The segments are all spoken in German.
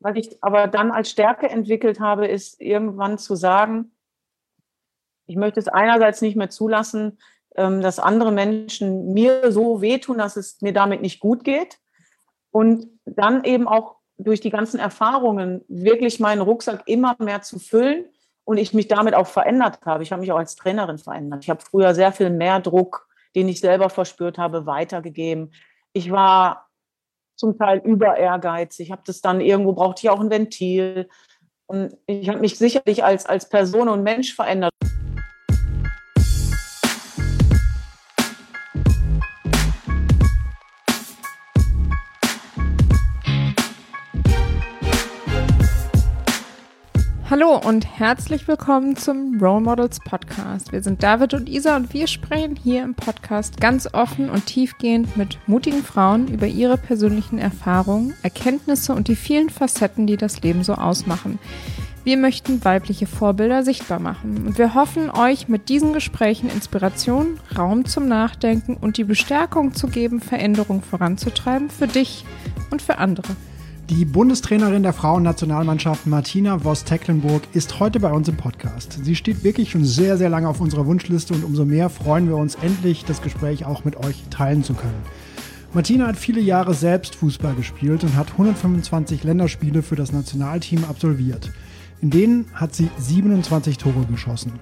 was ich aber dann als Stärke entwickelt habe, ist irgendwann zu sagen, ich möchte es einerseits nicht mehr zulassen, ähm, dass andere Menschen mir so wehtun, dass es mir damit nicht gut geht. Und dann eben auch durch die ganzen Erfahrungen wirklich meinen Rucksack immer mehr zu füllen und ich mich damit auch verändert habe. Ich habe mich auch als Trainerin verändert. Ich habe früher sehr viel mehr Druck, den ich selber verspürt habe, weitergegeben. Ich war zum Teil über ehrgeizig. Ich habe das dann irgendwo brauchte ich auch ein Ventil. Und ich habe mich sicherlich als, als Person und Mensch verändert. Und herzlich willkommen zum Role Models Podcast. Wir sind David und Isa und wir sprechen hier im Podcast ganz offen und tiefgehend mit mutigen Frauen über ihre persönlichen Erfahrungen, Erkenntnisse und die vielen Facetten, die das Leben so ausmachen. Wir möchten weibliche Vorbilder sichtbar machen und wir hoffen, euch mit diesen Gesprächen Inspiration, Raum zum Nachdenken und die Bestärkung zu geben, Veränderungen voranzutreiben für dich und für andere. Die Bundestrainerin der Frauennationalmannschaft Martina Voss-Tecklenburg ist heute bei uns im Podcast. Sie steht wirklich schon sehr, sehr lange auf unserer Wunschliste und umso mehr freuen wir uns endlich, das Gespräch auch mit euch teilen zu können. Martina hat viele Jahre selbst Fußball gespielt und hat 125 Länderspiele für das Nationalteam absolviert. In denen hat sie 27 Tore geschossen.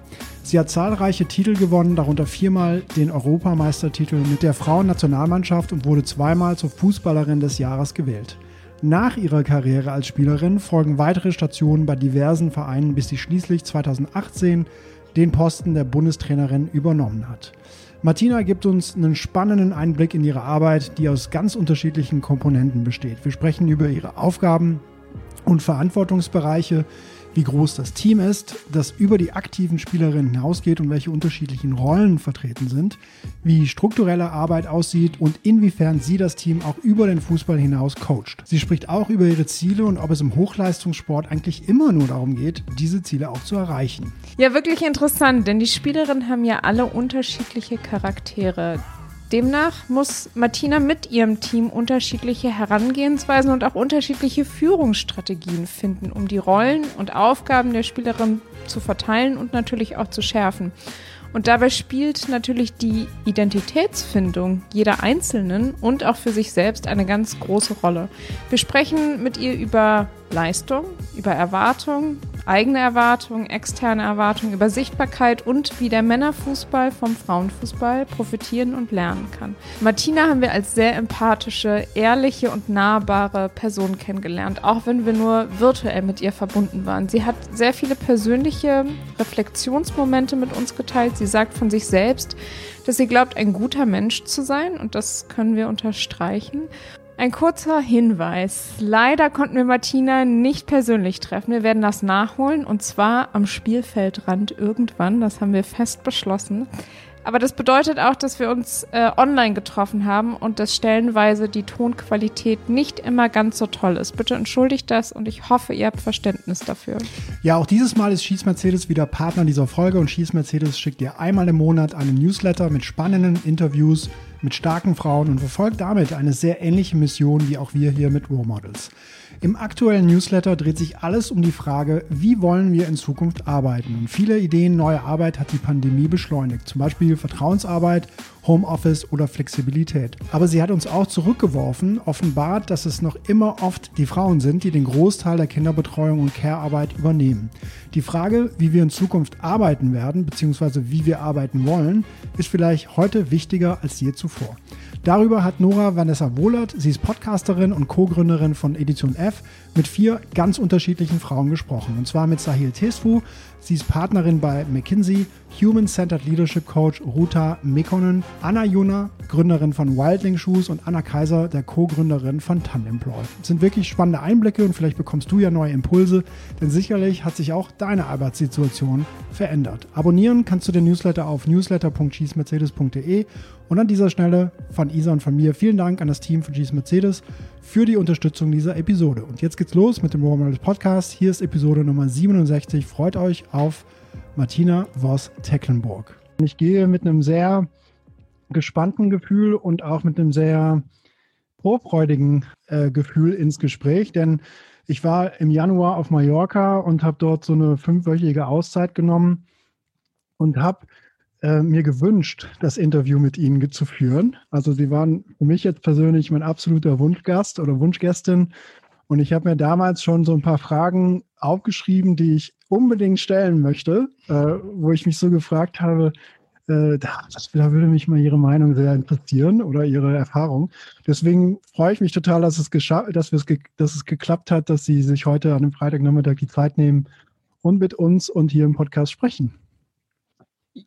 Sie hat zahlreiche Titel gewonnen, darunter viermal den Europameistertitel mit der Frauennationalmannschaft und wurde zweimal zur Fußballerin des Jahres gewählt. Nach ihrer Karriere als Spielerin folgen weitere Stationen bei diversen Vereinen, bis sie schließlich 2018 den Posten der Bundestrainerin übernommen hat. Martina gibt uns einen spannenden Einblick in ihre Arbeit, die aus ganz unterschiedlichen Komponenten besteht. Wir sprechen über ihre Aufgaben und Verantwortungsbereiche, wie groß das Team ist, das über die aktiven Spielerinnen hinausgeht und welche unterschiedlichen Rollen vertreten sind, wie strukturelle Arbeit aussieht und inwiefern sie das Team auch über den Fußball hinaus coacht. Sie spricht auch über ihre Ziele und ob es im Hochleistungssport eigentlich immer nur darum geht, diese Ziele auch zu erreichen. Ja, wirklich interessant, denn die Spielerinnen haben ja alle unterschiedliche Charaktere. Demnach muss Martina mit ihrem Team unterschiedliche Herangehensweisen und auch unterschiedliche Führungsstrategien finden, um die Rollen und Aufgaben der Spielerin zu verteilen und natürlich auch zu schärfen. Und dabei spielt natürlich die Identitätsfindung jeder Einzelnen und auch für sich selbst eine ganz große Rolle. Wir sprechen mit ihr über Leistung, über Erwartung, eigene Erwartungen, externe Erwartungen, über Sichtbarkeit und wie der Männerfußball vom Frauenfußball profitieren und lernen kann. Martina haben wir als sehr empathische, ehrliche und nahbare Person kennengelernt, auch wenn wir nur virtuell mit ihr verbunden waren. Sie hat sehr viele persönliche Reflexionsmomente mit uns geteilt. Sie sagt von sich selbst, dass sie glaubt, ein guter Mensch zu sein und das können wir unterstreichen. Ein kurzer Hinweis. Leider konnten wir Martina nicht persönlich treffen. Wir werden das nachholen und zwar am Spielfeldrand irgendwann. Das haben wir fest beschlossen. Aber das bedeutet auch, dass wir uns äh, online getroffen haben und dass stellenweise die Tonqualität nicht immer ganz so toll ist. Bitte entschuldigt das und ich hoffe, ihr habt Verständnis dafür. Ja, auch dieses Mal ist Schieß Mercedes wieder Partner dieser Folge und Schieß Mercedes schickt dir einmal im Monat einen Newsletter mit spannenden Interviews mit starken Frauen und verfolgt damit eine sehr ähnliche Mission wie auch wir hier mit Role Models. Im aktuellen Newsletter dreht sich alles um die Frage, wie wollen wir in Zukunft arbeiten? Und viele Ideen neuer Arbeit hat die Pandemie beschleunigt, zum Beispiel Vertrauensarbeit Homeoffice oder Flexibilität. Aber sie hat uns auch zurückgeworfen, offenbart, dass es noch immer oft die Frauen sind, die den Großteil der Kinderbetreuung und Care-Arbeit übernehmen. Die Frage, wie wir in Zukunft arbeiten werden, beziehungsweise wie wir arbeiten wollen, ist vielleicht heute wichtiger als je zuvor. Darüber hat Nora Vanessa Wohlert, sie ist Podcasterin und Co-Gründerin von Edition F, mit vier ganz unterschiedlichen Frauen gesprochen. Und zwar mit Sahil Tesfu, sie ist Partnerin bei McKinsey, Human Centered Leadership Coach Ruta Mekonnen, Anna Juna, Gründerin von Wildling Shoes und Anna Kaiser, der Co-Gründerin von Tandemploy. Das sind wirklich spannende Einblicke und vielleicht bekommst du ja neue Impulse, denn sicherlich hat sich auch deine Arbeitssituation verändert. Abonnieren kannst du den Newsletter auf newsletter.cheesemercedes.de und an dieser Stelle von Isa und von mir vielen Dank an das Team von Cheese Mercedes für die Unterstützung dieser Episode. Und jetzt geht's los mit dem Models Podcast. Hier ist Episode Nummer 67. Freut euch auf Martina Voss-Tecklenburg. Ich gehe mit einem sehr gespannten Gefühl und auch mit einem sehr vorfreudigen äh, Gefühl ins Gespräch, denn Ich war im Januar auf Mallorca und habe dort so eine fünfwöchige Auszeit genommen und habe äh, mir gewünscht, das Interview mit Ihnen zu führen. Also Sie waren für mich jetzt persönlich mein absoluter Wunschgast oder Wunschgästin. Und ich habe mir damals schon so ein paar Fragen aufgeschrieben, die ich unbedingt stellen möchte, äh, wo ich mich so gefragt habe, äh, da, da, würde mich mal Ihre Meinung sehr interessieren oder Ihre Erfahrung. Deswegen freue ich mich total, dass es, dass, dass es geklappt hat, dass Sie sich heute an dem Freitagnachmittag die Zeit nehmen und mit uns und hier im Podcast sprechen.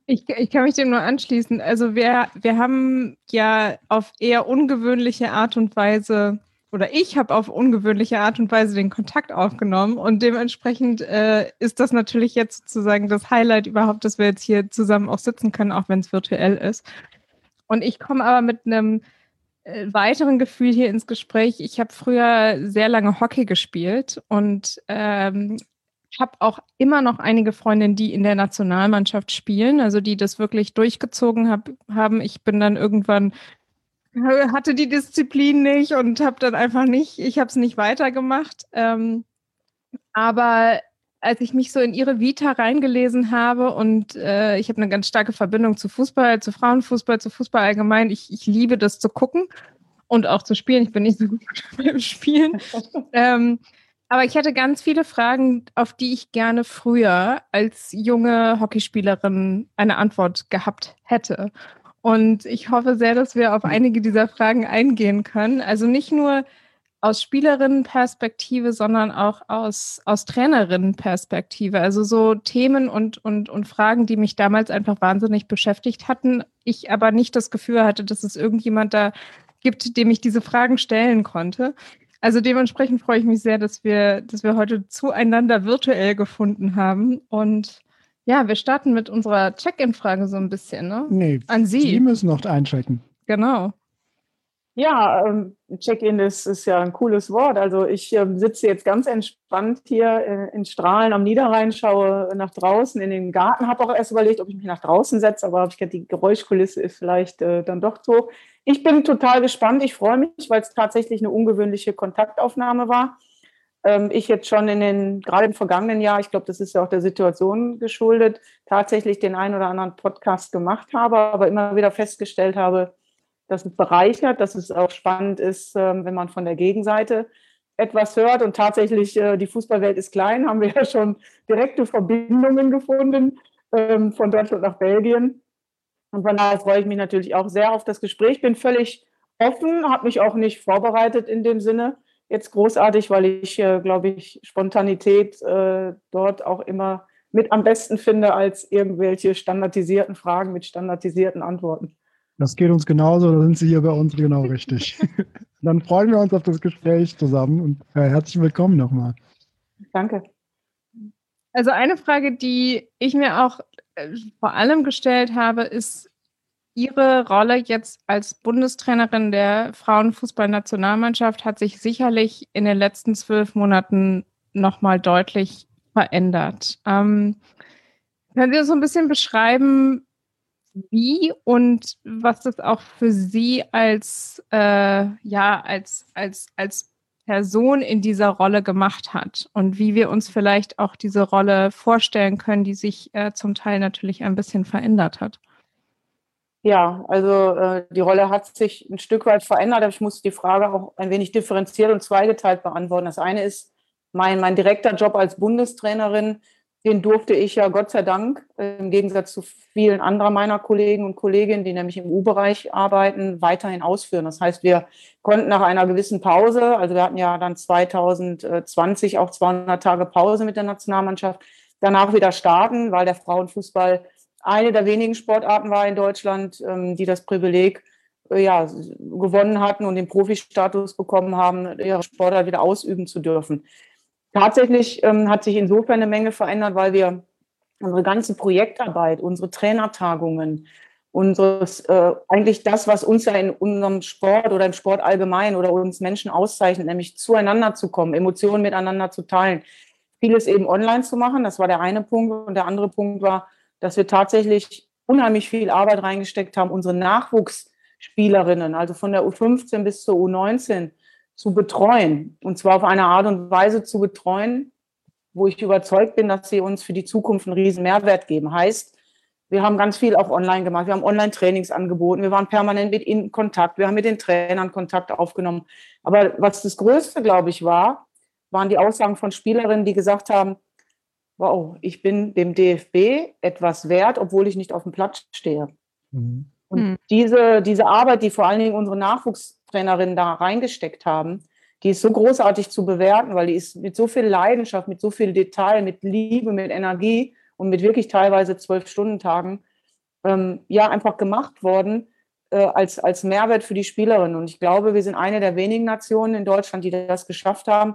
Ich, ich kann mich dem nur anschließen. Also wir, wir haben ja auf eher ungewöhnliche Art und Weise oder ich habe auf ungewöhnliche Art und Weise den Kontakt aufgenommen und dementsprechend äh, ist das natürlich jetzt sozusagen das Highlight überhaupt, dass wir jetzt hier zusammen auch sitzen können, auch wenn es virtuell ist. Und ich komme aber mit einem äh, weiteren Gefühl hier ins Gespräch. Ich habe früher sehr lange Hockey gespielt und ähm, habe auch immer noch einige Freundinnen, die in der Nationalmannschaft spielen, also die das wirklich durchgezogen hab, haben. Ich bin dann irgendwann hatte die Disziplin nicht und habe dann einfach nicht, ich habe es nicht weitergemacht. Ähm, aber als ich mich so in ihre Vita reingelesen habe und äh, ich habe eine ganz starke Verbindung zu Fußball, zu Frauenfußball, zu Fußball allgemein. Ich, ich liebe das zu gucken und auch zu spielen. Ich bin nicht so gut beim Spielen. ähm, aber ich hatte ganz viele Fragen, auf die ich gerne früher als junge Hockeyspielerin eine Antwort gehabt hätte. Und ich hoffe sehr, dass wir auf einige dieser Fragen eingehen können. Also nicht nur aus Spielerinnenperspektive, sondern auch aus, aus Trainerinnenperspektive. Also so Themen und, und, und Fragen, die mich damals einfach wahnsinnig beschäftigt hatten. Ich aber nicht das Gefühl hatte, dass es irgendjemand da gibt, dem ich diese Fragen stellen konnte. Also dementsprechend freue ich mich sehr, dass wir, dass wir heute zueinander virtuell gefunden haben. Und ja, wir starten mit unserer Check-in-Frage so ein bisschen, ne? Nee, an Sie. Sie müssen noch einchecken. Genau. Ja, ähm, Check-in ist, ist ja ein cooles Wort. Also ich äh, sitze jetzt ganz entspannt hier in, in Strahlen am Niederrhein, schaue nach draußen in den Garten, habe auch erst überlegt, ob ich mich nach draußen setze, aber habe ich gedacht, die Geräuschkulisse ist vielleicht äh, dann doch so. Ich bin total gespannt. Ich freue mich, weil es tatsächlich eine ungewöhnliche Kontaktaufnahme war. Ähm, ich jetzt schon in den, gerade im vergangenen Jahr, ich glaube, das ist ja auch der Situation geschuldet, tatsächlich den einen oder anderen Podcast gemacht habe, aber immer wieder festgestellt habe, dass es bereichert, dass es auch spannend ist, ähm, wenn man von der Gegenseite etwas hört. Und tatsächlich, äh, die Fußballwelt ist klein, haben wir ja schon direkte Verbindungen gefunden ähm, von Deutschland nach Belgien. Und von daher freue ich mich natürlich auch sehr auf das Gespräch. Bin völlig offen, habe mich auch nicht vorbereitet in dem Sinne jetzt großartig, weil ich, äh, glaube ich, Spontanität äh, dort auch immer mit am besten finde als irgendwelche standardisierten Fragen mit standardisierten Antworten. Das geht uns genauso, da sind Sie hier bei uns genau richtig. Dann freuen wir uns auf das Gespräch zusammen und äh, herzlich willkommen nochmal. Danke. Also eine Frage, die ich mir auch vor allem gestellt habe, ist Ihre Rolle jetzt als Bundestrainerin der Frauenfußballnationalmannschaft hat sich sicherlich in den letzten zwölf Monaten nochmal deutlich verändert. Ähm, können Sie uns so ein bisschen beschreiben, wie und was das auch für Sie als, äh, ja, als, als, als Person in dieser Rolle gemacht hat und wie wir uns vielleicht auch diese Rolle vorstellen können, die sich äh, zum Teil natürlich ein bisschen verändert hat. Ja, also äh, die Rolle hat sich ein Stück weit verändert, aber ich muss die Frage auch ein wenig differenziert und zweigeteilt beantworten. Das eine ist mein, mein direkter Job als Bundestrainerin, den durfte ich ja Gott sei Dank im Gegensatz zu vielen anderen meiner Kollegen und Kolleginnen, die nämlich im U-Bereich arbeiten, weiterhin ausführen. Das heißt, wir konnten nach einer gewissen Pause, also wir hatten ja dann 2020 auch 200 Tage Pause mit der Nationalmannschaft, danach wieder starten, weil der Frauenfußball eine der wenigen Sportarten war in Deutschland, ähm, die das Privileg äh, ja, gewonnen hatten und den Profistatus bekommen haben, ihre Sportart wieder ausüben zu dürfen. Tatsächlich ähm, hat sich insofern eine Menge verändert, weil wir unsere ganze Projektarbeit, unsere Trainertagungen, unseres, äh, eigentlich das, was uns ja in unserem Sport oder im Sport allgemein oder uns Menschen auszeichnet, nämlich zueinander zu kommen, Emotionen miteinander zu teilen, vieles eben online zu machen. Das war der eine Punkt. Und der andere Punkt war, dass wir tatsächlich unheimlich viel Arbeit reingesteckt haben, unsere Nachwuchsspielerinnen, also von der U15 bis zur U19, zu betreuen. Und zwar auf eine Art und Weise zu betreuen, wo ich überzeugt bin, dass sie uns für die Zukunft einen riesen Mehrwert geben. Heißt, wir haben ganz viel auch online gemacht. Wir haben Online-Trainings angeboten. Wir waren permanent mit ihnen in Kontakt. Wir haben mit den Trainern Kontakt aufgenommen. Aber was das Größte, glaube ich, war, waren die Aussagen von Spielerinnen, die gesagt haben, wow, ich bin dem DFB etwas wert, obwohl ich nicht auf dem Platz stehe. Mhm. Und mhm. diese, diese Arbeit, die vor allen Dingen unsere Nachwuchstrainerinnen da reingesteckt haben, die ist so großartig zu bewerten, weil die ist mit so viel Leidenschaft, mit so viel Detail, mit Liebe, mit Energie und mit wirklich teilweise zwölf Stunden Tagen ähm, ja einfach gemacht worden äh, als, als Mehrwert für die Spielerinnen. Und ich glaube, wir sind eine der wenigen Nationen in Deutschland, die das geschafft haben,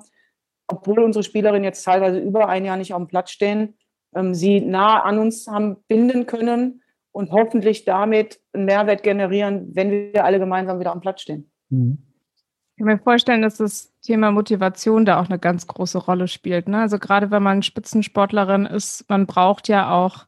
obwohl unsere Spielerinnen jetzt teilweise über ein Jahr nicht auf dem Platz stehen, ähm, sie nah an uns haben binden können und hoffentlich damit einen Mehrwert generieren, wenn wir alle gemeinsam wieder am Platz stehen. Mhm. Ich kann mir vorstellen, dass das Thema Motivation da auch eine ganz große Rolle spielt. Ne? Also gerade wenn man Spitzensportlerin ist, man braucht ja auch,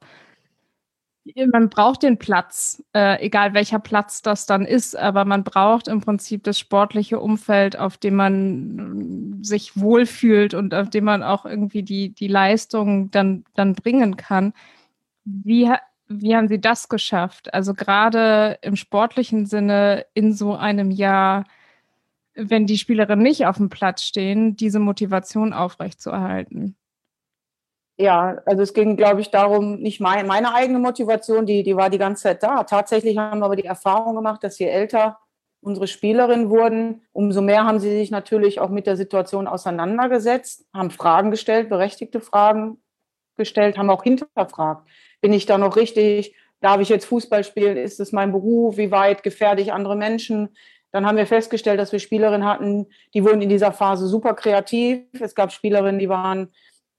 man braucht den Platz, äh, egal welcher Platz das dann ist, aber man braucht im Prinzip das sportliche Umfeld, auf dem man sich wohlfühlt und auf dem man auch irgendwie die, die Leistung dann, dann bringen kann. Wie, wie haben Sie das geschafft? Also gerade im sportlichen Sinne in so einem Jahr, wenn die Spielerinnen nicht auf dem Platz stehen, diese Motivation aufrechtzuerhalten? Ja, also es ging, glaube ich, darum, nicht mein, meine eigene Motivation, die, die war die ganze Zeit da. Tatsächlich haben wir aber die Erfahrung gemacht, dass je älter unsere Spielerinnen wurden, umso mehr haben sie sich natürlich auch mit der Situation auseinandergesetzt, haben Fragen gestellt, berechtigte Fragen gestellt, haben auch hinterfragt bin ich da noch richtig? Darf ich jetzt Fußball spielen? Ist es mein Beruf? Wie weit gefährde ich andere Menschen? Dann haben wir festgestellt, dass wir Spielerinnen hatten, die wurden in dieser Phase super kreativ. Es gab Spielerinnen, die waren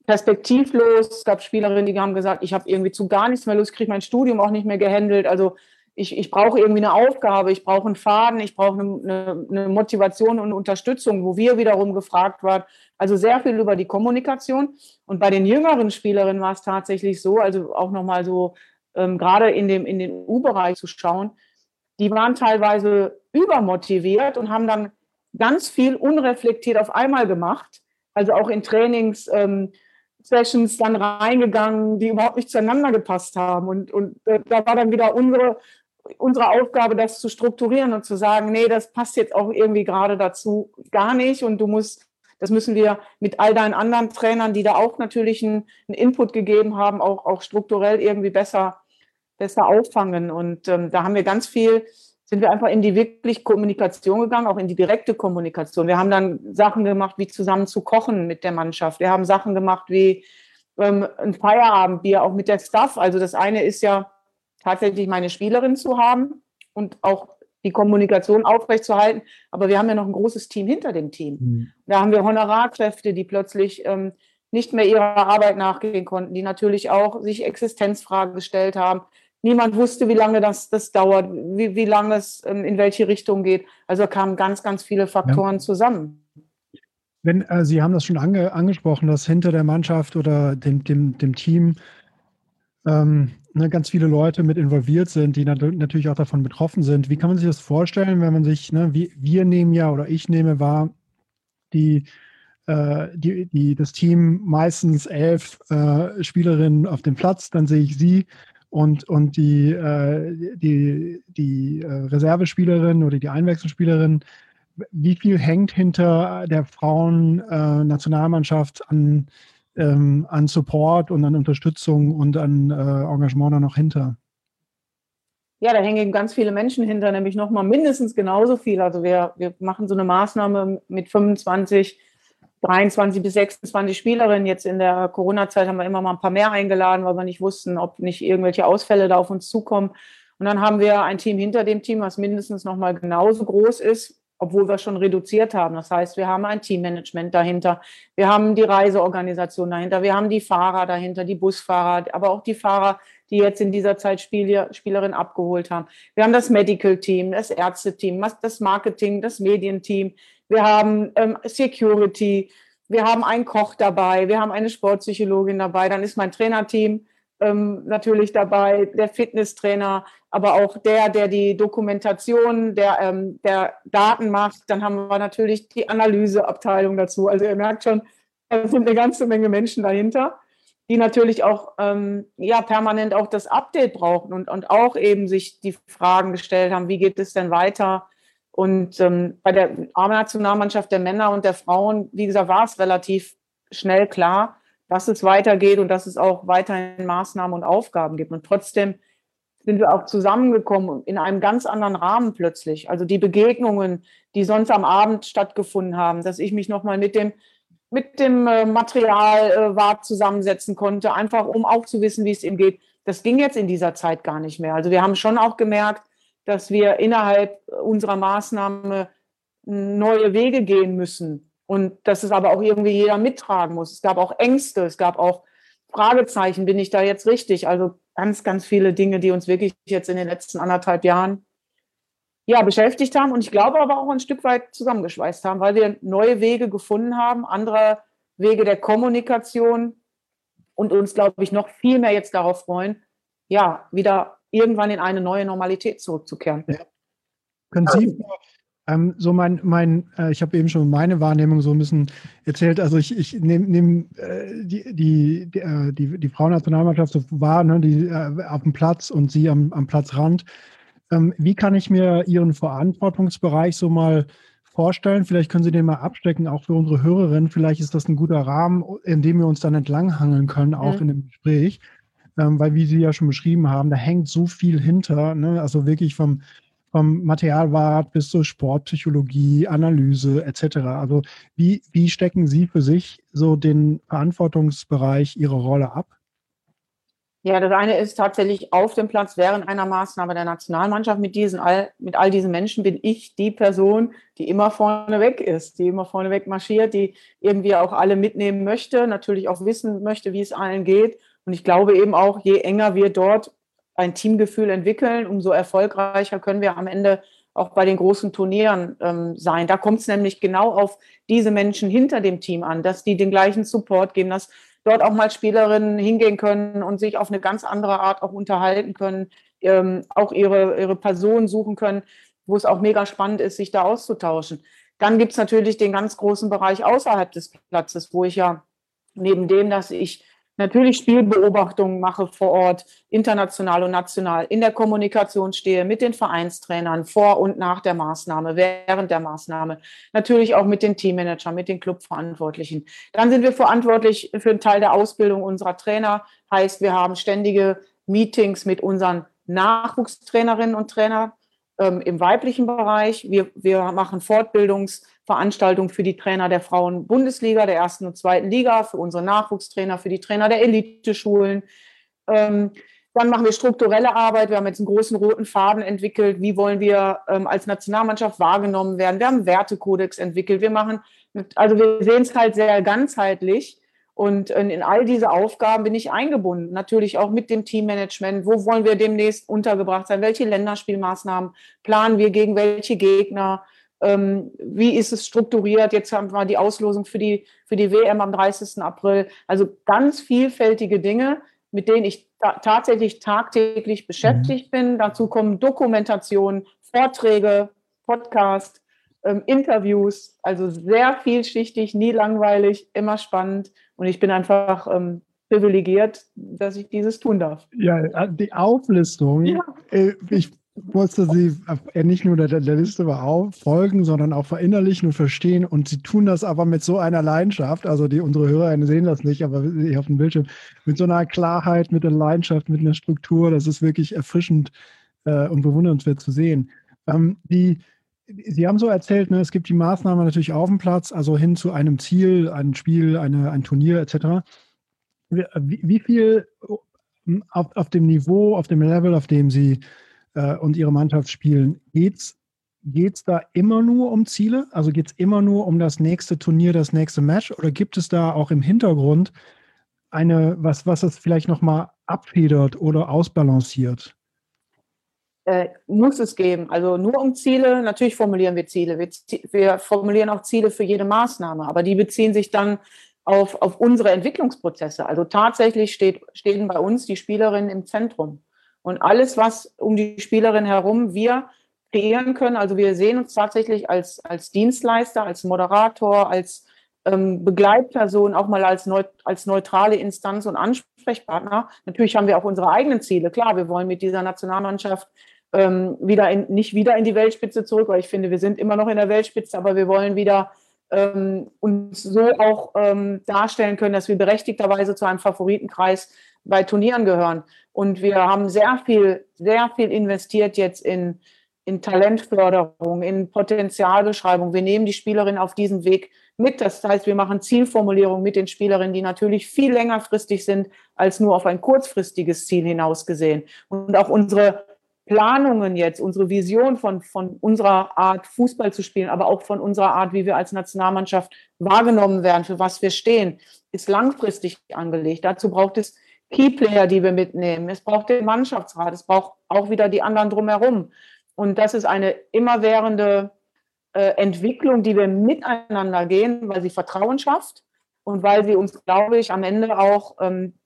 perspektivlos. Es gab Spielerinnen, die haben gesagt, ich habe irgendwie zu gar nichts mehr Lust, kriege mein Studium auch nicht mehr gehandelt. Also ich, ich brauche irgendwie eine Aufgabe, ich brauche einen Faden, ich brauche eine, eine, Motivation und Unterstützung, wo wir wiederum gefragt waren. Also sehr viel über die Kommunikation. Und bei den jüngeren Spielerinnen war es tatsächlich so, also auch nochmal so ähm, gerade in, dem, in den U-Bereich zu schauen, die waren teilweise übermotiviert und haben dann ganz viel unreflektiert auf einmal gemacht. Also auch in Trainings. Ähm, Sessions dann reingegangen, die überhaupt nicht zueinander gepasst haben. Und, und äh, da war dann wieder unsere unsere Aufgabe, das zu strukturieren und zu sagen, nee, das passt jetzt auch irgendwie gerade dazu gar nicht und du musst, das müssen wir mit all deinen anderen Trainern, die da auch natürlich einen, Input gegeben haben, auch, auch strukturell irgendwie besser, besser auffangen. Und ähm, da haben wir ganz viel, sind wir einfach in die wirklich Kommunikation gegangen, auch in die direkte Kommunikation. Wir haben dann Sachen gemacht, wie zusammen zu kochen mit der Mannschaft. Wir haben Sachen gemacht wie ähm, ein Feierabendbier, auch mit der Staff. Also das eine ist ja, tatsächlich meine Spielerin zu haben und auch die Kommunikation aufrechtzuerhalten. Aber wir haben ja noch ein großes Team hinter dem Team. Mhm. Da haben wir Honorarkräfte, die plötzlich ähm, nicht mehr ihrer Arbeit nachgehen konnten, die natürlich auch sich Existenzfragen gestellt haben. Niemand wusste, wie lange das, das dauert, wie, wie lange es ähm, in welche Richtung geht. Also kamen ganz, ganz viele Faktoren ja. zusammen. Wenn, äh, Sie haben das schon ange, angesprochen, dass hinter der Mannschaft oder dem, dem, dem Team ähm, ne, ganz viele Leute mit involviert sind, die nat natürlich auch davon betroffen sind. Wie kann man sich das vorstellen, wenn man sich, ne, wie, wir nehmen ja oder ich nehme wahr, die, äh, die, die, das Team meistens elf äh, Spielerinnen auf dem Platz, dann sehe ich sie und, und die, äh, die, die äh, Reservespielerin oder die Einwechselspielerin. Wie viel hängt hinter der Frauen-Nationalmannschaft an ähm, an Support und an Unterstützung und an äh, Engagement da noch hinter? Ja, da hängen ganz viele Menschen hinter, nämlich nochmal mindestens genauso viel. Also wir, wir machen so eine Maßnahme mit 25, 23 bis 26 Spielerinnen. Jetzt in der Corona-Zeit haben wir immer mal ein paar mehr eingeladen, weil wir nicht wussten, ob nicht irgendwelche Ausfälle da auf uns zukommen. Und dann haben wir ein Team hinter dem Team, was mindestens nochmal genauso groß ist, obwohl wir schon reduziert haben. Das heißt, wir haben ein Teammanagement dahinter, wir haben die Reiseorganisation dahinter, wir haben die Fahrer dahinter, die Busfahrer, aber auch die Fahrer, die jetzt in dieser Zeit Spieler, Spielerin abgeholt haben. Wir haben das Medical Team, das Ärzteteam, das Marketing, das Medienteam, wir haben ähm, Security, wir haben einen Koch dabei, wir haben eine Sportpsychologin dabei, dann ist mein Trainerteam ähm, natürlich dabei, der Fitnesstrainer, aber auch der, der die Dokumentation der, ähm, der Daten macht. Dann haben wir natürlich die Analyseabteilung dazu. Also ihr merkt schon, da sind eine ganze Menge Menschen dahinter, die natürlich auch ähm, ja, permanent auch das Update brauchen und, und auch eben sich die Fragen gestellt haben, wie geht es denn weiter? Und ähm, bei der A-Nationalmannschaft der Männer und der Frauen, wie gesagt, war es relativ schnell klar, dass es weitergeht und dass es auch weiterhin Maßnahmen und Aufgaben gibt. Und trotzdem sind wir auch zusammengekommen in einem ganz anderen Rahmen plötzlich. Also die Begegnungen, die sonst am Abend stattgefunden haben, dass ich mich nochmal mit dem, mit dem äh, Materialwart äh, zusammensetzen konnte, einfach um auch zu wissen, wie es ihm geht. Das ging jetzt in dieser Zeit gar nicht mehr. Also wir haben schon auch gemerkt, dass wir innerhalb unserer Maßnahme neue Wege gehen müssen. Und dass es aber auch irgendwie jeder mittragen muss. Es gab auch Ängste, es gab auch Fragezeichen, bin ich da jetzt richtig? Also ganz, ganz viele Dinge, die uns wirklich jetzt in den letzten anderthalb Jahren ja, beschäftigt haben und ich glaube aber auch ein Stück weit zusammengeschweißt haben, weil wir neue Wege gefunden haben, andere Wege der Kommunikation und uns, glaube ich, noch viel mehr jetzt darauf freuen, ja, wieder irgendwann in eine neue Normalität zurückzukehren. Ja. Können Sie ähm, so mein, mein äh, ich habe eben schon meine Wahrnehmung so ein bisschen erzählt. Also ich, ich nehme nehm, äh, die, die, die, äh, die, die Frauennationalmannschaft so wahr, ne, die äh, auf dem Platz und sie am, am Platzrand. Ähm, wie kann ich mir Ihren Verantwortungsbereich so mal vorstellen? Vielleicht können Sie den mal abstecken, auch für unsere Hörerinnen. Vielleicht ist das ein guter Rahmen, in dem wir uns dann entlanghangeln können, auch mhm. in dem Gespräch. Ähm, weil, wie Sie ja schon beschrieben haben, da hängt so viel hinter. Ne? Also wirklich vom vom Materialwart bis zur Sportpsychologie, Analyse etc. Also wie, wie stecken Sie für sich so den Verantwortungsbereich Ihrer Rolle ab? Ja, das eine ist tatsächlich auf dem Platz während einer Maßnahme der Nationalmannschaft mit diesen all, mit all diesen Menschen bin ich die Person, die immer vorne weg ist, die immer vorne weg marschiert, die irgendwie auch alle mitnehmen möchte, natürlich auch wissen möchte, wie es allen geht. Und ich glaube eben auch, je enger wir dort ein Teamgefühl entwickeln, umso erfolgreicher können wir am Ende auch bei den großen Turnieren ähm, sein. Da kommt es nämlich genau auf diese Menschen hinter dem Team an, dass die den gleichen Support geben, dass dort auch mal Spielerinnen hingehen können und sich auf eine ganz andere Art auch unterhalten können, ähm, auch ihre, ihre Person suchen können, wo es auch mega spannend ist, sich da auszutauschen. Dann gibt es natürlich den ganz großen Bereich außerhalb des Platzes, wo ich ja neben dem, dass ich natürlich Spielbeobachtungen mache vor Ort, international und national, in der Kommunikation stehe mit den Vereinstrainern vor und nach der Maßnahme, während der Maßnahme, natürlich auch mit den Teammanagern, mit den Clubverantwortlichen. Dann sind wir verantwortlich für einen Teil der Ausbildung unserer Trainer, heißt, wir haben ständige Meetings mit unseren Nachwuchstrainerinnen und Trainern ähm, im weiblichen Bereich. Wir, wir machen Fortbildungs- Veranstaltung für die Trainer der Frauen-Bundesliga, der ersten und zweiten Liga, für unsere Nachwuchstrainer, für die Trainer der Eliteschulen. Ähm, dann machen wir strukturelle Arbeit. Wir haben jetzt einen großen roten Faden entwickelt. Wie wollen wir ähm, als Nationalmannschaft wahrgenommen werden? Wir haben einen Wertekodex entwickelt. Wir machen, also wir sehen es halt sehr ganzheitlich. Und in all diese Aufgaben bin ich eingebunden. Natürlich auch mit dem Teammanagement. Wo wollen wir demnächst untergebracht sein? Welche Länderspielmaßnahmen planen wir gegen welche Gegner? Ähm, wie ist es strukturiert? Jetzt haben wir die Auslosung für die, für die WM am 30. April. Also ganz vielfältige Dinge, mit denen ich ta tatsächlich tagtäglich beschäftigt mhm. bin. Dazu kommen Dokumentationen, Vorträge, Podcast, ähm, Interviews. Also sehr vielschichtig, nie langweilig, immer spannend. Und ich bin einfach ähm, privilegiert, dass ich dieses tun darf. Ja, die Auflistung. Ja. Äh, ich musste sie äh, nicht nur der, der Liste auf, folgen, sondern auch verinnerlichen und verstehen. Und sie tun das aber mit so einer Leidenschaft. Also die unsere Hörer sehen das nicht, aber auf dem Bildschirm mit so einer Klarheit, mit einer Leidenschaft, mit einer Struktur. Das ist wirklich erfrischend äh, und bewundernswert zu sehen. Ähm, die, Sie haben so erzählt, ne, es gibt die Maßnahmen natürlich auf dem Platz, also hin zu einem Ziel, ein Spiel, eine, ein Turnier etc. Wie, wie viel auf, auf dem Niveau, auf dem Level, auf dem Sie äh, und ihre Mannschaft spielen, geht es da immer nur um Ziele? Also geht es immer nur um das nächste Turnier, das nächste Match? Oder gibt es da auch im Hintergrund eine, was, was es vielleicht nochmal abfedert oder ausbalanciert? Äh, muss es geben. Also nur um Ziele, natürlich formulieren wir Ziele. Wir, wir, formulieren auch Ziele für jede Maßnahme, aber die beziehen sich dann auf, auf unsere Entwicklungsprozesse. Also tatsächlich steht, stehen bei uns die Spielerinnen im Zentrum. Und alles, was um die Spielerin herum wir kreieren können, also wir sehen uns tatsächlich als, als Dienstleister, als Moderator, als ähm, Begleitperson, auch mal als, neut, als neutrale Instanz und Ansprechpartner. Natürlich haben wir auch unsere eigenen Ziele. Klar, wir wollen mit dieser Nationalmannschaft ähm, wieder in, nicht wieder in die Weltspitze zurück, weil ich finde, wir sind immer noch in der Weltspitze, aber wir wollen wieder ähm, uns so auch ähm, darstellen können, dass wir berechtigterweise zu einem Favoritenkreis bei Turnieren gehören. Und wir haben sehr viel, sehr viel investiert jetzt in, in Talentförderung, in Potenzialbeschreibung. Wir nehmen die Spielerin auf diesem Weg mit. Das heißt, wir machen Zielformulierungen mit den Spielerinnen, die natürlich viel längerfristig sind als nur auf ein kurzfristiges Ziel hinausgesehen. Und auch unsere Planungen jetzt, unsere Vision von, von unserer Art, Fußball zu spielen, aber auch von unserer Art, wie wir als Nationalmannschaft wahrgenommen werden, für was wir stehen, ist langfristig angelegt. Dazu braucht es Keyplayer, die wir mitnehmen. Es braucht den Mannschaftsrat. Es braucht auch wieder die anderen drumherum. Und das ist eine immerwährende äh, Entwicklung, die wir miteinander gehen, weil sie Vertrauen schafft und weil sie uns, glaube ich, am Ende auch ähm,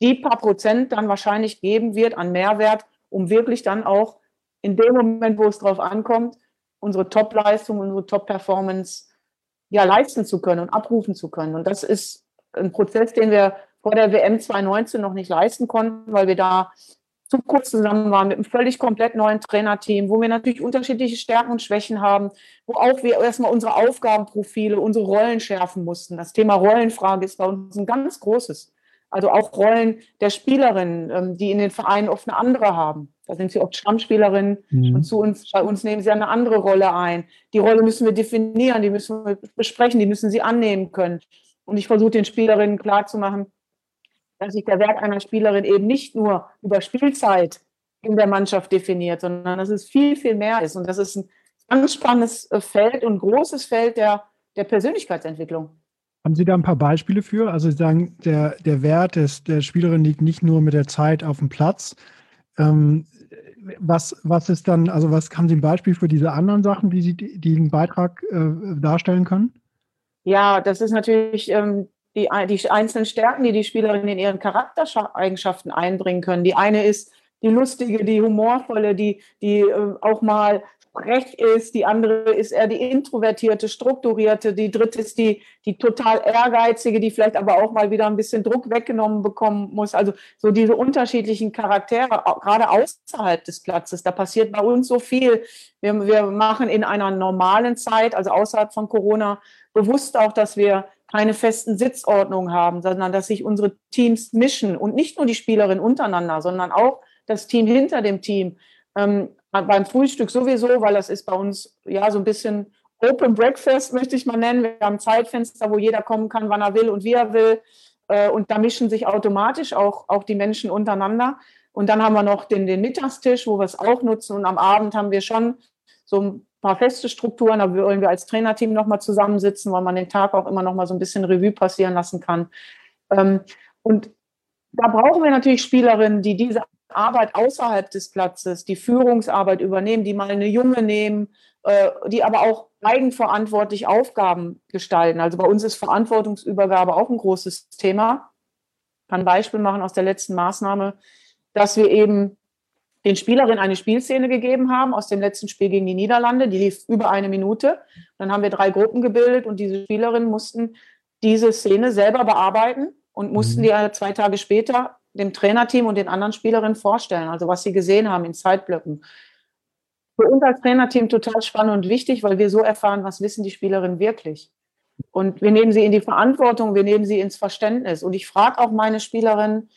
die paar Prozent dann wahrscheinlich geben wird an Mehrwert, um wirklich dann auch in dem Moment, wo es drauf ankommt, unsere Top-Leistung, unsere Top-Performance ja leisten zu können und abrufen zu können. Und das ist ein Prozess, den wir vor der WM 2019 noch nicht leisten konnten, weil wir da zu kurz zusammen waren mit einem völlig komplett neuen Trainerteam, wo wir natürlich unterschiedliche Stärken und Schwächen haben, wo auch wir erstmal unsere Aufgabenprofile, unsere Rollen schärfen mussten. Das Thema Rollenfrage ist bei uns ein ganz großes. Also auch Rollen der Spielerinnen, ähm, die in den Vereinen oft eine andere haben. Da sind sie oft Stammspielerinnen mhm. und zu uns, bei uns nehmen sie eine andere Rolle ein. Die Rolle müssen wir definieren, die müssen wir besprechen, die müssen sie annehmen können. Und ich versuche den Spielerinnen klarzumachen, dass sich der Wert einer Spielerin eben nicht nur über Spielzeit in der Mannschaft definiert, sondern dass es viel, viel mehr ist. Und das ist ein ganz spannendes äh, Feld und großes Feld der, der Persönlichkeitsentwicklung. Haben Sie da ein paar Beispiele für? Also Sie sagen, der, der Wert des, der Spielerin liegt nicht nur mit der Zeit auf dem Platz. Ähm, was, was ist dann, also was haben Sie ein Beispiel für diese anderen Sachen, die Sie die einen Beitrag äh, darstellen können? Ja, das ist natürlich ähm, die, die einzelnen Stärken, die die Spielerinnen in ihren Charaktereigenschaften einbringen können. Die eine ist die lustige, die humorvolle, die, die äh, auch mal frech ist, die andere ist eher die introvertierte, strukturierte, die dritte ist die, die total ehrgeizige, die vielleicht aber auch mal wieder ein bisschen Druck weggenommen bekommen muss. Also so diese unterschiedlichen Charaktere, gerade außerhalb des Platzes, da passiert bei uns so viel. Wir, wir machen in einer normalen Zeit, also außerhalb von Corona, bewusst auch, dass wir keine festen Sitzordnungen haben, sondern dass sich unsere Teams mischen und nicht nur die Spielerinnen untereinander, sondern auch das Team hinter dem Team. Ähm, beim Frühstück sowieso, weil das ist bei uns ja so ein bisschen Open Breakfast, möchte ich mal nennen. Wir haben Zeitfenster, wo jeder kommen kann, wann er will und wie er will. Äh, und da mischen sich automatisch auch, auch die Menschen untereinander. Und dann haben wir noch den, den Mittagstisch, wo wir es auch nutzen. Und am Abend haben wir schon so paar feste Strukturen. Da wollen wir als Trainerteam nochmal zusammensitzen, weil man den Tag auch immer nochmal so ein bisschen Revue passieren lassen kann. Ähm, und da brauchen wir natürlich Spielerinnen, die diese Arbeit außerhalb des Platzes, die Führungsarbeit übernehmen, die mal eine Junge nehmen, äh, die aber auch eigenverantwortlich Aufgaben gestalten. Also bei uns ist Verantwortungsübergabe auch ein großes Thema. Ich kann ein Beispiel machen aus der letzten Maßnahme, dass wir eben den Spielerinnen eine Spielszene gegeben haben aus dem letzten Spiel gegen die Niederlande. Die lief über eine Minute. Dann haben wir drei Gruppen gebildet und diese Spielerinnen mussten diese Szene selber bearbeiten und mussten mhm. die zwei Tage später dem Trainerteam und den anderen Spielerinnen vorstellen, also was sie gesehen haben in Zeitblöcken. Für uns als Trainerteam total spannend und wichtig, weil wir so erfahren, was wissen die Spielerinnen wirklich. Und wir nehmen sie in die Verantwortung, wir nehmen sie ins Verständnis. Und ich frage auch meine Spielerinnen,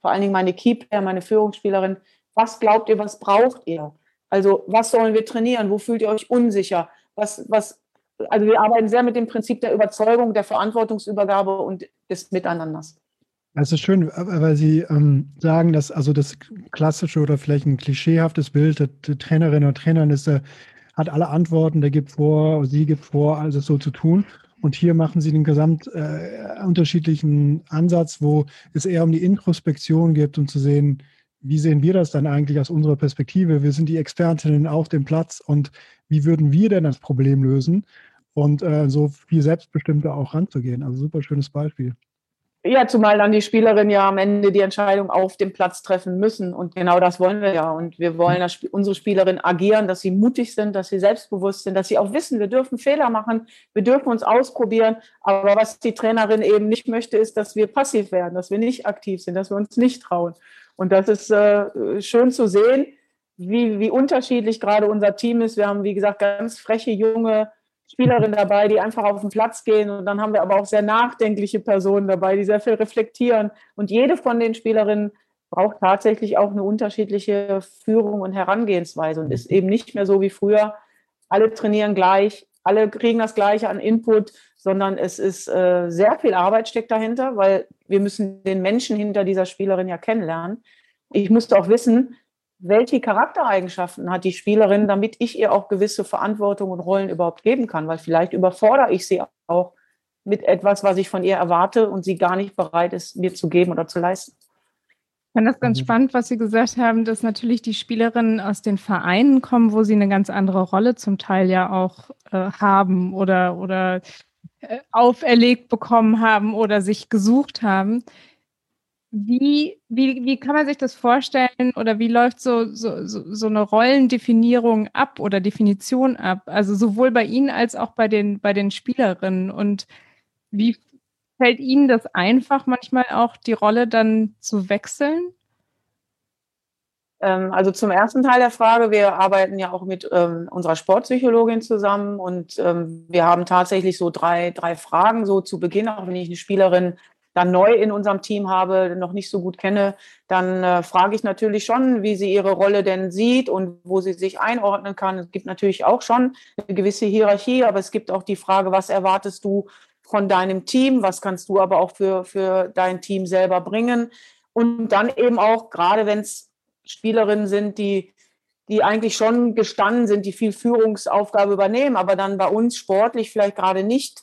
vor allen Dingen meine Keeper, meine Führungsspielerin, was glaubt ihr, was braucht ihr? Also was sollen wir trainieren? Wo fühlt ihr euch unsicher? Was, was, also wir arbeiten sehr mit dem Prinzip der Überzeugung, der Verantwortungsübergabe und des Miteinanders. Es ist schön, weil Sie ähm, sagen, dass also das klassische oder vielleicht ein klischeehaftes Bild der, der Trainerin oder Trainerin ist, der hat alle Antworten, der gibt vor, sie gibt vor, alles so zu tun. Und hier machen Sie den gesamt äh, unterschiedlichen Ansatz, wo es eher um die Introspektion geht und zu sehen, wie sehen wir das dann eigentlich aus unserer Perspektive? Wir sind die Expertinnen auf dem Platz und wie würden wir denn das Problem lösen? und äh, so viel selbstbestimmter auch ranzugehen. Also super schönes Beispiel. Ja, zumal dann die Spielerinnen ja am Ende die Entscheidung auf dem Platz treffen müssen. Und genau das wollen wir ja. Und wir wollen, dass unsere Spielerinnen agieren, dass sie mutig sind, dass sie selbstbewusst sind, dass sie auch wissen, wir dürfen Fehler machen, wir dürfen uns ausprobieren. Aber was die Trainerin eben nicht möchte, ist, dass wir passiv werden, dass wir nicht aktiv sind, dass wir uns nicht trauen. Und das ist äh, schön zu sehen, wie, wie unterschiedlich gerade unser Team ist. Wir haben, wie gesagt, ganz freche junge Spielerinnen dabei, die einfach auf den Platz gehen. Und dann haben wir aber auch sehr nachdenkliche Personen dabei, die sehr viel reflektieren. Und jede von den Spielerinnen braucht tatsächlich auch eine unterschiedliche Führung und Herangehensweise und ist eben nicht mehr so wie früher. Alle trainieren gleich, alle kriegen das Gleiche an Input, sondern es ist äh, sehr viel Arbeit steckt dahinter, weil wir müssen den Menschen hinter dieser Spielerin ja kennenlernen. Ich musste auch wissen, welche Charaktereigenschaften hat die Spielerin, damit ich ihr auch gewisse Verantwortung und Rollen überhaupt geben kann, weil vielleicht überfordere ich sie auch mit etwas, was ich von ihr erwarte und sie gar nicht bereit ist, mir zu geben oder zu leisten. Ich fand das ganz mhm. spannend, was Sie gesagt haben, dass natürlich die Spielerinnen aus den Vereinen kommen, wo sie eine ganz andere Rolle zum Teil ja auch äh, haben oder, oder äh, auferlegt bekommen haben oder sich gesucht haben. Wie, wie, wie kann man sich das vorstellen oder wie läuft so, so, so eine Rollendefinierung ab oder Definition ab? Also sowohl bei Ihnen als auch bei den, bei den Spielerinnen. Und wie fällt Ihnen das einfach, manchmal auch die Rolle dann zu wechseln? Ähm, also zum ersten Teil der Frage, wir arbeiten ja auch mit ähm, unserer Sportpsychologin zusammen und ähm, wir haben tatsächlich so drei, drei Fragen so zu Beginn, auch wenn ich eine Spielerin dann neu in unserem Team habe, noch nicht so gut kenne, dann äh, frage ich natürlich schon, wie sie ihre Rolle denn sieht und wo sie sich einordnen kann. Es gibt natürlich auch schon eine gewisse Hierarchie, aber es gibt auch die Frage, was erwartest du von deinem Team, was kannst du aber auch für, für dein Team selber bringen. Und dann eben auch, gerade wenn es Spielerinnen sind, die die eigentlich schon gestanden sind, die viel Führungsaufgabe übernehmen, aber dann bei uns sportlich vielleicht gerade nicht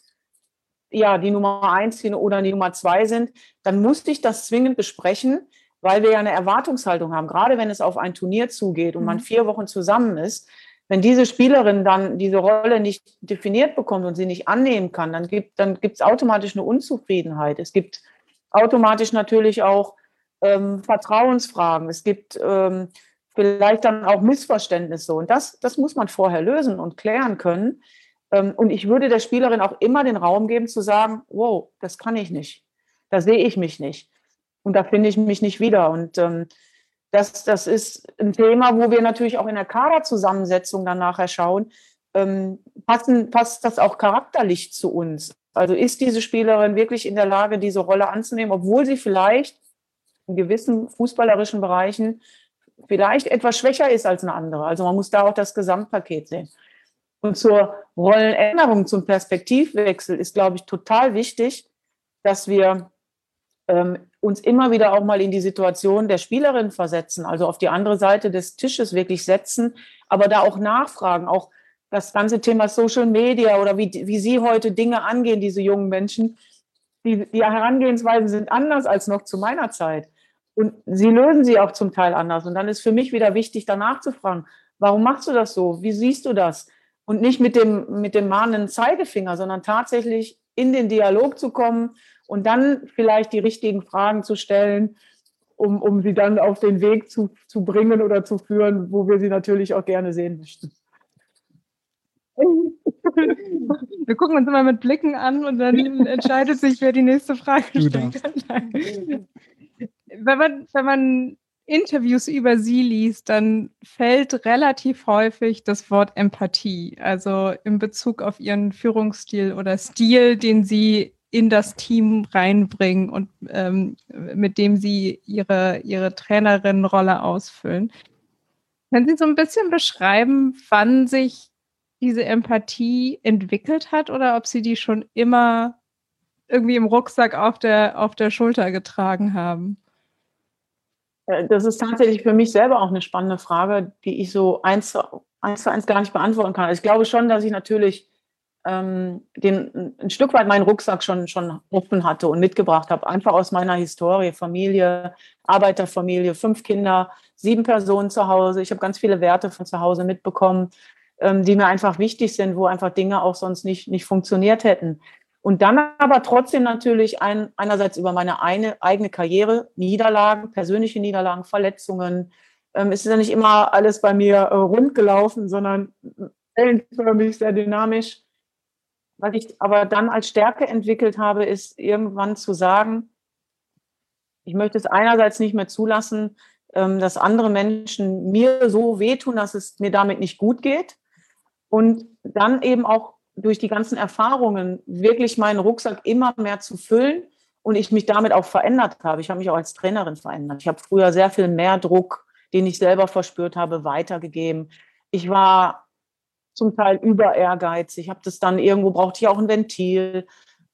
ja, die Nummer eins oder die Nummer zwei sind, dann musste ich das zwingend besprechen, weil wir ja eine Erwartungshaltung haben, gerade wenn es auf ein Turnier zugeht und man mhm. vier Wochen zusammen ist. Wenn diese Spielerin dann diese Rolle nicht definiert bekommt und sie nicht annehmen kann, dann gibt dann gibt's automatisch eine Unzufriedenheit. Es gibt automatisch natürlich auch ähm, Vertrauensfragen. Es gibt ähm, vielleicht dann auch Missverständnisse. Und das, das muss man vorher lösen und klären können. Ähm, und ich würde der Spielerin auch immer den Raum geben zu sagen, wow, das kann ich nicht. Da sehe ich mich nicht. Und da finde ich mich nicht wieder. Und ähm, das, das ist ein Thema, wo wir natürlich auch in der Kaderzusammensetzung dann nachher schauen, ähm, passen, passt das auch charakterlich zu uns? Also ist diese Spielerin wirklich in der Lage, diese Rolle anzunehmen, obwohl sie vielleicht in gewissen fußballerischen Bereichen vielleicht etwas schwächer ist als eine andere. Also man muss da auch das Gesamtpaket sehen. Und zur Rollenänderung, zum Perspektivwechsel ist, glaube ich, total wichtig, dass wir ähm, uns immer wieder auch mal in die Situation der Spielerin versetzen, also auf die andere Seite des Tisches wirklich setzen, aber da auch nachfragen, auch das ganze Thema Social Media oder wie, wie Sie heute Dinge angehen, diese jungen Menschen, die, die Herangehensweisen sind anders als noch zu meiner Zeit. Und sie lösen sie auch zum Teil anders. Und dann ist für mich wieder wichtig, danach zu fragen, warum machst du das so? Wie siehst du das? Und nicht mit dem, mit dem mahnenden Zeigefinger, sondern tatsächlich in den Dialog zu kommen und dann vielleicht die richtigen Fragen zu stellen, um, um sie dann auf den Weg zu, zu bringen oder zu führen, wo wir sie natürlich auch gerne sehen möchten. Wir gucken uns immer mit Blicken an und dann entscheidet sich, wer die nächste Frage stellt. Wenn man, wenn man Interviews über sie liest, dann fällt relativ häufig das Wort Empathie, also in Bezug auf ihren Führungsstil oder Stil, den sie in das Team reinbringen und ähm, mit dem sie ihre, ihre Trainerinnenrolle ausfüllen. Können Sie so ein bisschen beschreiben, wann sich diese Empathie entwickelt hat oder ob Sie die schon immer irgendwie im Rucksack auf der, auf der Schulter getragen haben? Äh, das ist tatsächlich für mich selber auch eine spannende Frage, die ich so eins zu eins, zu eins gar nicht beantworten kann. Also ich glaube schon, dass ich natürlich ähm, den, ein Stück weit meinen Rucksack schon, schon offen hatte und mitgebracht habe, einfach aus meiner Historie, Familie, Arbeiterfamilie, fünf Kinder, sieben Personen zu Hause. Ich habe ganz viele Werte von zu Hause mitbekommen. ähm, die mir einfach wichtig sind, wo einfach Dinge auch sonst nicht, nicht funktioniert hätten. Und dann aber trotzdem natürlich ein, einerseits über meine eine, eigene Karriere, Niederlagen, persönliche Niederlagen, Verletzungen. Ähm, es ist ja nicht immer alles bei mir äh, rund gelaufen, sondern wellenförmig, sehr dynamisch. Was ich aber dann als Stärke entwickelt habe, ist irgendwann zu sagen, ich möchte es einerseits nicht mehr zulassen, ähm, dass andere Menschen mir so wehtun, dass es mir damit nicht gut geht. Und dann eben auch durch die ganzen Erfahrungen wirklich meinen Rucksack immer mehr zu füllen und ich mich damit auch verändert habe. Ich habe mich auch als Trainerin verändert. Ich habe früher sehr viel mehr Druck, den ich selber verspürt habe, weitergegeben. Ich war zum Teil über ehrgeizig. Ich habe das dann irgendwo brauchte ich auch ein Ventil.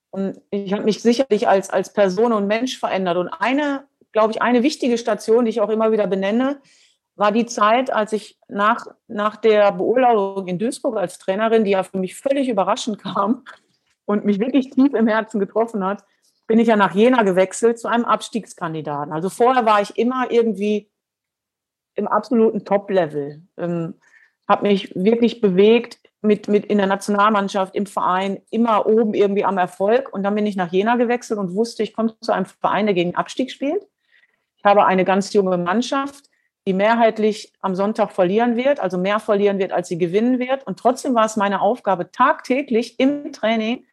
Und ich habe mich sicherlich als, als Person und Mensch verändert. Und eine, glaube ich, eine wichtige Station, die ich auch immer wieder benenne, war die Zeit, als ich nach, nach der Beurlaubung in Duisburg als Trainerin, die ja für mich völlig überraschend kam und mich wirklich tief im Herzen getroffen hat, bin ich ja nach Jena gewechselt zu einem Abstiegskandidaten. Also vorher war ich immer irgendwie im absoluten Top-Level, ähm, habe mich wirklich bewegt mit, mit in der Nationalmannschaft, im Verein, immer oben irgendwie am Erfolg. Und dann bin ich nach Jena gewechselt und wusste, ich komme zu einem Verein, der gegen Abstieg spielt. Ich habe eine ganz junge Mannschaft die mehrheitlich am Sonntag verlieren wird, also mehr verlieren wird, als sie gewinnen wird. Und trotzdem war es meine Aufgabe, tagtäglich im Training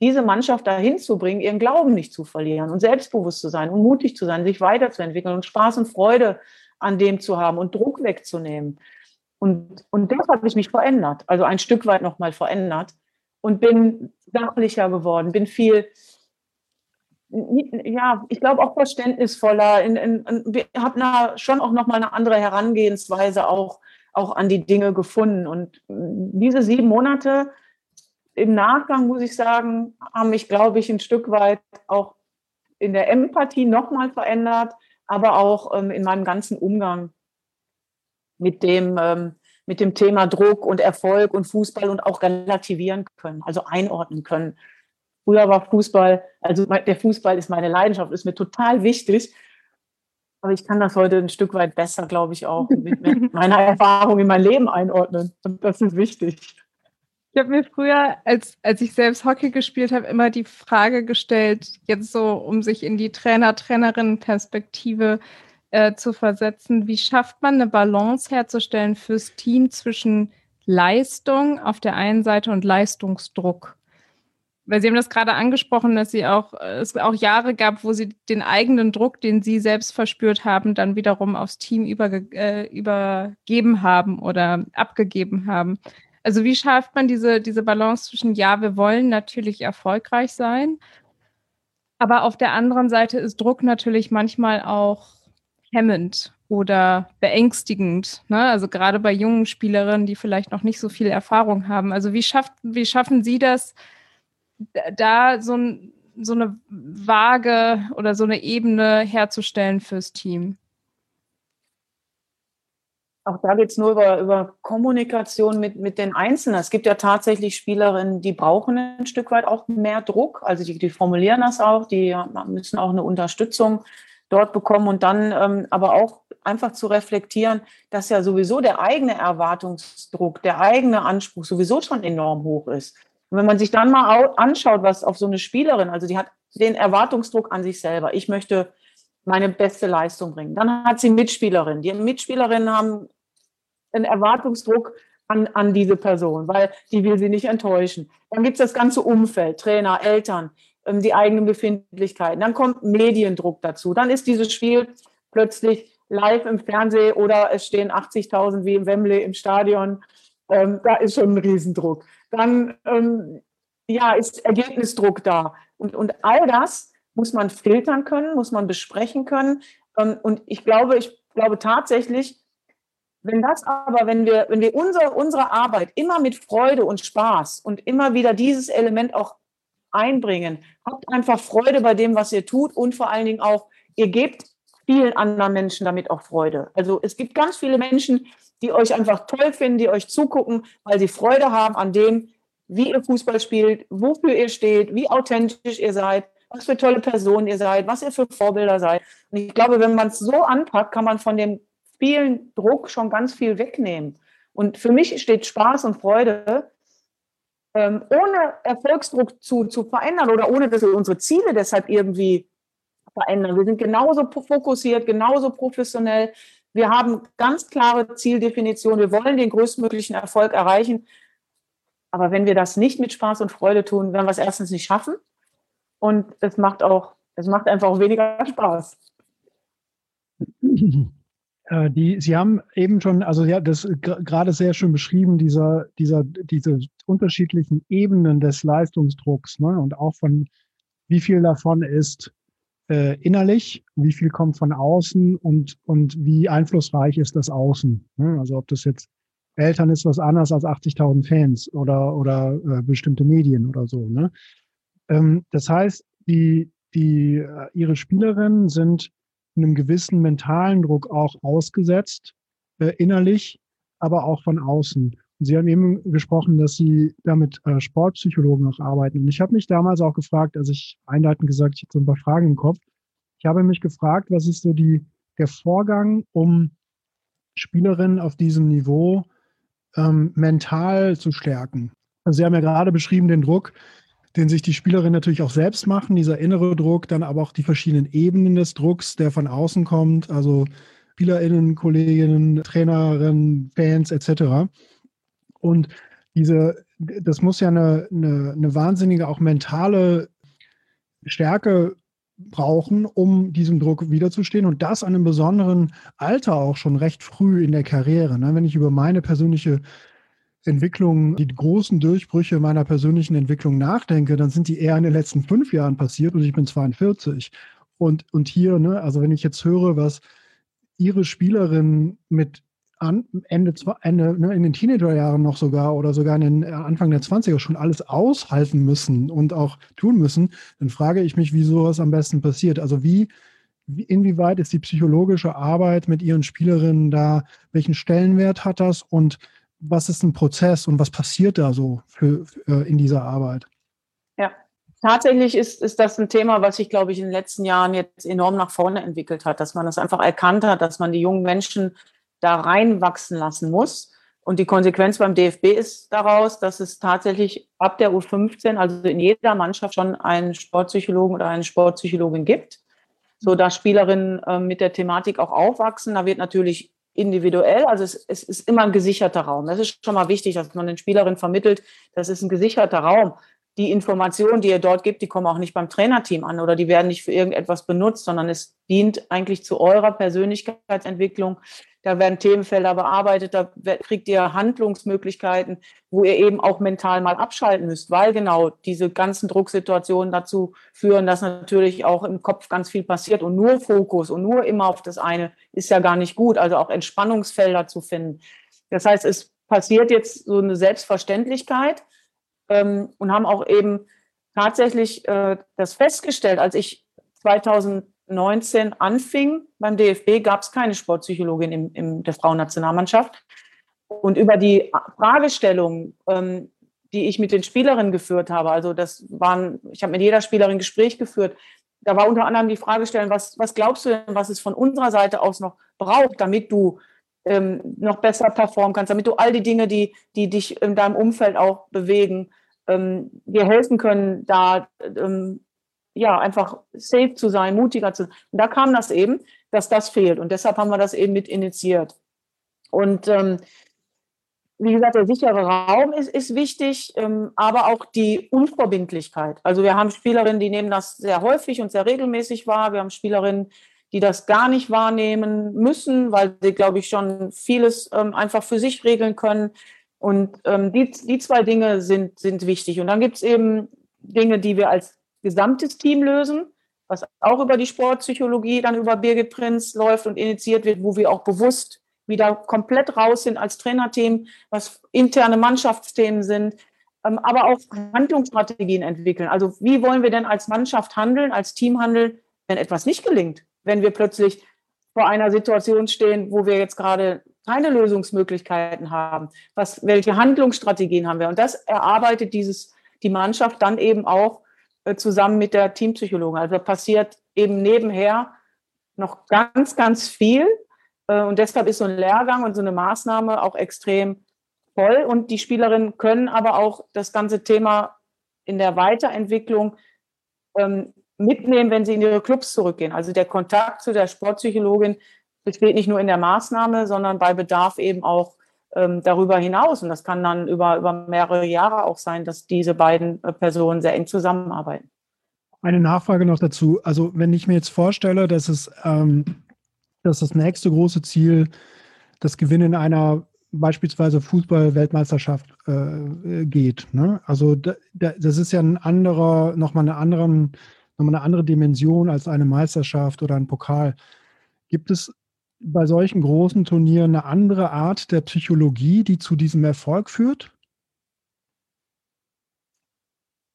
diese Mannschaft dahin zu bringen, ihren Glauben nicht zu verlieren und selbstbewusst zu sein und mutig zu sein, sich weiterzuentwickeln und Spaß und Freude an dem zu haben und Druck wegzunehmen. Und, und das hat mich verändert, also ein Stück weit nochmal verändert und bin sachlicher geworden, bin viel ja, ich glaube auch verständnisvoller. In, in, in, wir haben schon auch nochmal eine andere Herangehensweise auch, auch an die Dinge gefunden. Und diese sieben Monate im Nachgang, muss ich sagen, haben mich, glaube ich, ein Stück weit auch in der Empathie nochmal verändert, aber auch ähm, in meinem ganzen Umgang mit dem, ähm, mit dem Thema Druck und Erfolg und Fußball und auch relativieren können, also einordnen können. Früher war Fußball, also der Fußball ist meine Leidenschaft, ist mir total wichtig. Aber ich kann das heute ein Stück weit besser, glaube ich, auch mit meiner Erfahrung in mein Leben einordnen. Und das ist wichtig. Ich habe mir früher, als, als ich selbst Hockey gespielt habe, immer die Frage gestellt, jetzt so, um sich in die Trainer-Trainerinnen-Perspektive äh, zu versetzen, wie schafft man eine Balance herzustellen fürs Team zwischen Leistung auf der einen Seite und Leistungsdruck? Weil Sie haben das gerade angesprochen, dass Sie auch, es auch Jahre gab, wo Sie den eigenen Druck, den Sie selbst verspürt haben, dann wiederum aufs Team überge äh, übergeben haben oder abgegeben haben. Also wie schafft man diese, diese Balance zwischen, ja, wir wollen natürlich erfolgreich sein, aber auf der anderen Seite ist Druck natürlich manchmal auch hemmend oder beängstigend. Ne? Also gerade bei jungen Spielerinnen, die vielleicht noch nicht so viel Erfahrung haben. Also wie, schafft, wie schaffen Sie das, da so, ein, so eine Waage oder so eine Ebene herzustellen fürs Team? Auch da geht es nur über, über Kommunikation mit, mit den Einzelnen. Es gibt ja tatsächlich Spielerinnen, die brauchen ein Stück weit auch mehr Druck. Also die, die formulieren das auch, die müssen auch eine Unterstützung dort bekommen und dann ähm, aber auch einfach zu reflektieren, dass ja sowieso der eigene Erwartungsdruck, der eigene Anspruch sowieso schon enorm hoch ist. Und wenn man sich dann mal anschaut, was auf so eine Spielerin, also die hat den Erwartungsdruck an sich selber. Ich möchte meine beste Leistung bringen. Dann hat sie Mitspielerinnen. Die Mitspielerinnen haben einen Erwartungsdruck an, an diese Person, weil die will sie nicht enttäuschen. Dann gibt es das ganze Umfeld, Trainer, Eltern, ähm, die eigenen Befindlichkeiten. Dann kommt Mediendruck dazu. Dann ist dieses Spiel plötzlich live im Fernsehen oder es stehen 80.000 wie im Wembley im Stadion. Ähm, da ist schon ein Riesendruck dann ähm, ja, ist Ergebnisdruck da. Und, und all das muss man filtern können, muss man besprechen können. Ähm, und ich glaube, ich glaube tatsächlich, wenn das aber, wenn wir, wenn wir unsere, unsere Arbeit immer mit Freude und Spaß und immer wieder dieses Element auch einbringen, habt einfach Freude bei dem, was ihr tut und vor allen Dingen auch, ihr gebt vielen anderen Menschen damit auch Freude. Also es gibt ganz viele Menschen, die euch einfach toll finden, die euch zugucken, weil sie Freude haben an dem, wie ihr Fußball spielt, wofür ihr steht, wie authentisch ihr seid, was für tolle Personen ihr seid, was ihr für Vorbilder seid. Und ich glaube, wenn man es so anpackt, kann man von dem vielen Druck schon ganz viel wegnehmen. Und für mich steht Spaß und Freude, ähm, ohne Erfolgsdruck zu, zu verändern oder ohne, dass wir unsere Ziele deshalb irgendwie verändern. Wir sind genauso fokussiert, genauso professionell. Wir haben ganz klare Zieldefinitionen. Wir wollen den größtmöglichen Erfolg erreichen. Aber wenn wir das nicht mit Spaß und Freude tun, werden wir es erstens nicht schaffen. Und es macht auch, es macht einfach auch weniger Spaß. Äh, die, Sie haben eben schon, also ja, das gerade sehr schön beschrieben, dieser, dieser, diese unterschiedlichen Ebenen des Leistungsdrucks, ne? Und auch von wie viel davon ist äh, innerlich, wie viel kommt von außen und, und wie einflussreich ist das Außen. Ne? Also ob das jetzt Eltern ist was anderes als 80.000 Fans oder, oder äh, bestimmte Medien oder so. Ne? Ähm, das heißt, die, die, äh, ihre Spielerinnen sind einem gewissen mentalen Druck auch ausgesetzt, äh, innerlich, aber auch von außen. Sie haben eben gesprochen, dass Sie damit äh, Sportpsychologen auch arbeiten. Und ich habe mich damals auch gefragt, also ich einleitend gesagt, ich habe so ein paar Fragen im Kopf. Ich habe mich gefragt, was ist so die, der Vorgang, um Spielerinnen auf diesem Niveau ähm, mental zu stärken? Also Sie haben ja gerade beschrieben den Druck, den sich die Spielerinnen natürlich auch selbst machen, dieser innere Druck, dann aber auch die verschiedenen Ebenen des Drucks, der von außen kommt, also SpielerInnen, Kolleginnen, Trainerinnen, Fans etc. Und diese, das muss ja eine, eine, eine wahnsinnige auch mentale Stärke brauchen, um diesem Druck wiederzustehen und das an einem besonderen Alter auch schon recht früh in der Karriere. Ne? Wenn ich über meine persönliche Entwicklung, die großen Durchbrüche meiner persönlichen Entwicklung nachdenke, dann sind die eher in den letzten fünf Jahren passiert und ich bin 42. Und, und hier, ne, also wenn ich jetzt höre, was ihre Spielerinnen mit an, Ende, Ende ne, in den Teenagerjahren noch sogar oder sogar in den äh, Anfang der 20er schon alles aushalten müssen und auch tun müssen, dann frage ich mich, wie sowas am besten passiert. Also wie, wie inwieweit ist die psychologische Arbeit mit ihren Spielerinnen da, welchen Stellenwert hat das und was ist ein Prozess und was passiert da so für, für in dieser Arbeit? Ja, tatsächlich ist, ist das ein Thema, was sich, glaube ich, in den letzten Jahren jetzt enorm nach vorne entwickelt hat, dass man das einfach erkannt hat, dass man die jungen Menschen da reinwachsen lassen muss. Und die Konsequenz beim DFB ist daraus, dass es tatsächlich ab der U15, also in jeder Mannschaft schon einen Sportpsychologen oder eine Sportpsychologin gibt, so dass Spielerinnen äh, mit der Thematik auch aufwachsen. Da wird natürlich individuell, also es, es ist immer ein gesicherter Raum. Das ist schon mal wichtig, dass man den Spielerinnen vermittelt, das ist ein gesicherter Raum. Die Informationen, die ihr dort gibt, die kommen auch nicht beim Trainerteam an oder die werden nicht für irgendetwas benutzt, sondern es dient eigentlich zu eurer Persönlichkeitsentwicklung. Da werden Themenfelder bearbeitet, da kriegt ihr Handlungsmöglichkeiten, wo ihr eben auch mental mal abschalten müsst, weil genau diese ganzen Drucksituationen dazu führen, dass natürlich auch im Kopf ganz viel passiert und nur Fokus und nur immer auf das eine ist ja gar nicht gut. Also auch Entspannungsfelder zu finden. Das heißt, es passiert jetzt so eine Selbstverständlichkeit ähm, und haben auch eben tatsächlich äh, das festgestellt, als ich 2000 19 anfing beim DFB, gab es keine Sportpsychologin in, in der Frauennationalmannschaft. Und über die Fragestellungen, ähm, die ich mit den Spielerinnen geführt habe, also das waren, ich habe mit jeder Spielerin Gespräch geführt, da war unter anderem die Fragestellung, was, was glaubst du denn, was es von unserer Seite aus noch braucht, damit du ähm, noch besser performen kannst, damit du all die Dinge, die, die dich in deinem Umfeld auch bewegen, ähm, dir helfen können, da ähm, ja, einfach safe zu sein, mutiger zu sein. Und da kam das eben, dass das fehlt. Und deshalb haben wir das eben mit initiiert. Und ähm, wie gesagt, der sichere Raum ist, ist wichtig, ähm, aber auch die Unverbindlichkeit. Also wir haben Spielerinnen, die nehmen das sehr häufig und sehr regelmäßig wahr. Wir haben Spielerinnen, die das gar nicht wahrnehmen müssen, weil sie, glaube ich, schon vieles ähm, einfach für sich regeln können. Und ähm, die, die zwei Dinge sind, sind wichtig. Und dann gibt es eben Dinge, die wir als gesamtes Team lösen, was auch über die Sportpsychologie dann über Birgit Prinz läuft und initiiert wird, wo wir auch bewusst wieder komplett raus sind als Trainerteam, was interne Mannschaftsthemen sind, ähm, aber auch Handlungsstrategien entwickeln. Also wie wollen wir denn als Mannschaft handeln, als Team handeln, wenn etwas nicht gelingt, wenn wir plötzlich vor einer Situation stehen, wo wir jetzt gerade keine Lösungsmöglichkeiten haben. Was, welche Handlungsstrategien haben wir? Und das erarbeitet dieses, die Mannschaft dann eben auch zusammen mit der Teampsychologin. Also passiert eben nebenher noch ganz, ganz viel. Äh, und deshalb ist so ein Lehrgang und so eine Maßnahme auch extrem toll und die Spielerinnen können aber auch das ganze Thema in der Weiterentwicklung ähm, mitnehmen, wenn sie in ihre Clubs zurückgehen. Also der Kontakt zu der Sportpsychologin besteht nicht nur in der Maßnahme, sondern bei Bedarf eben auch ähm, darüber hinaus. Und das kann dann über, über mehrere Jahre auch sein, dass diese beiden äh, Personen sehr eng zusammenarbeiten. Eine Nachfrage noch dazu. Also wenn ich mir jetzt vorstelle, dass es ähm, dass das nächste große Ziel das Gewinnen einer beispielsweise Fußball-Weltmeisterschaft äh, geht. Ne? Also da, da, das ist ja ein anderer, nochmal eine anderen, nochmal eine andere Dimension als eine Meisterschaft oder ein Pokal. Gibt es bei solchen großen Turnieren eine andere Art der Psychologie, die zu diesem Erfolg führt?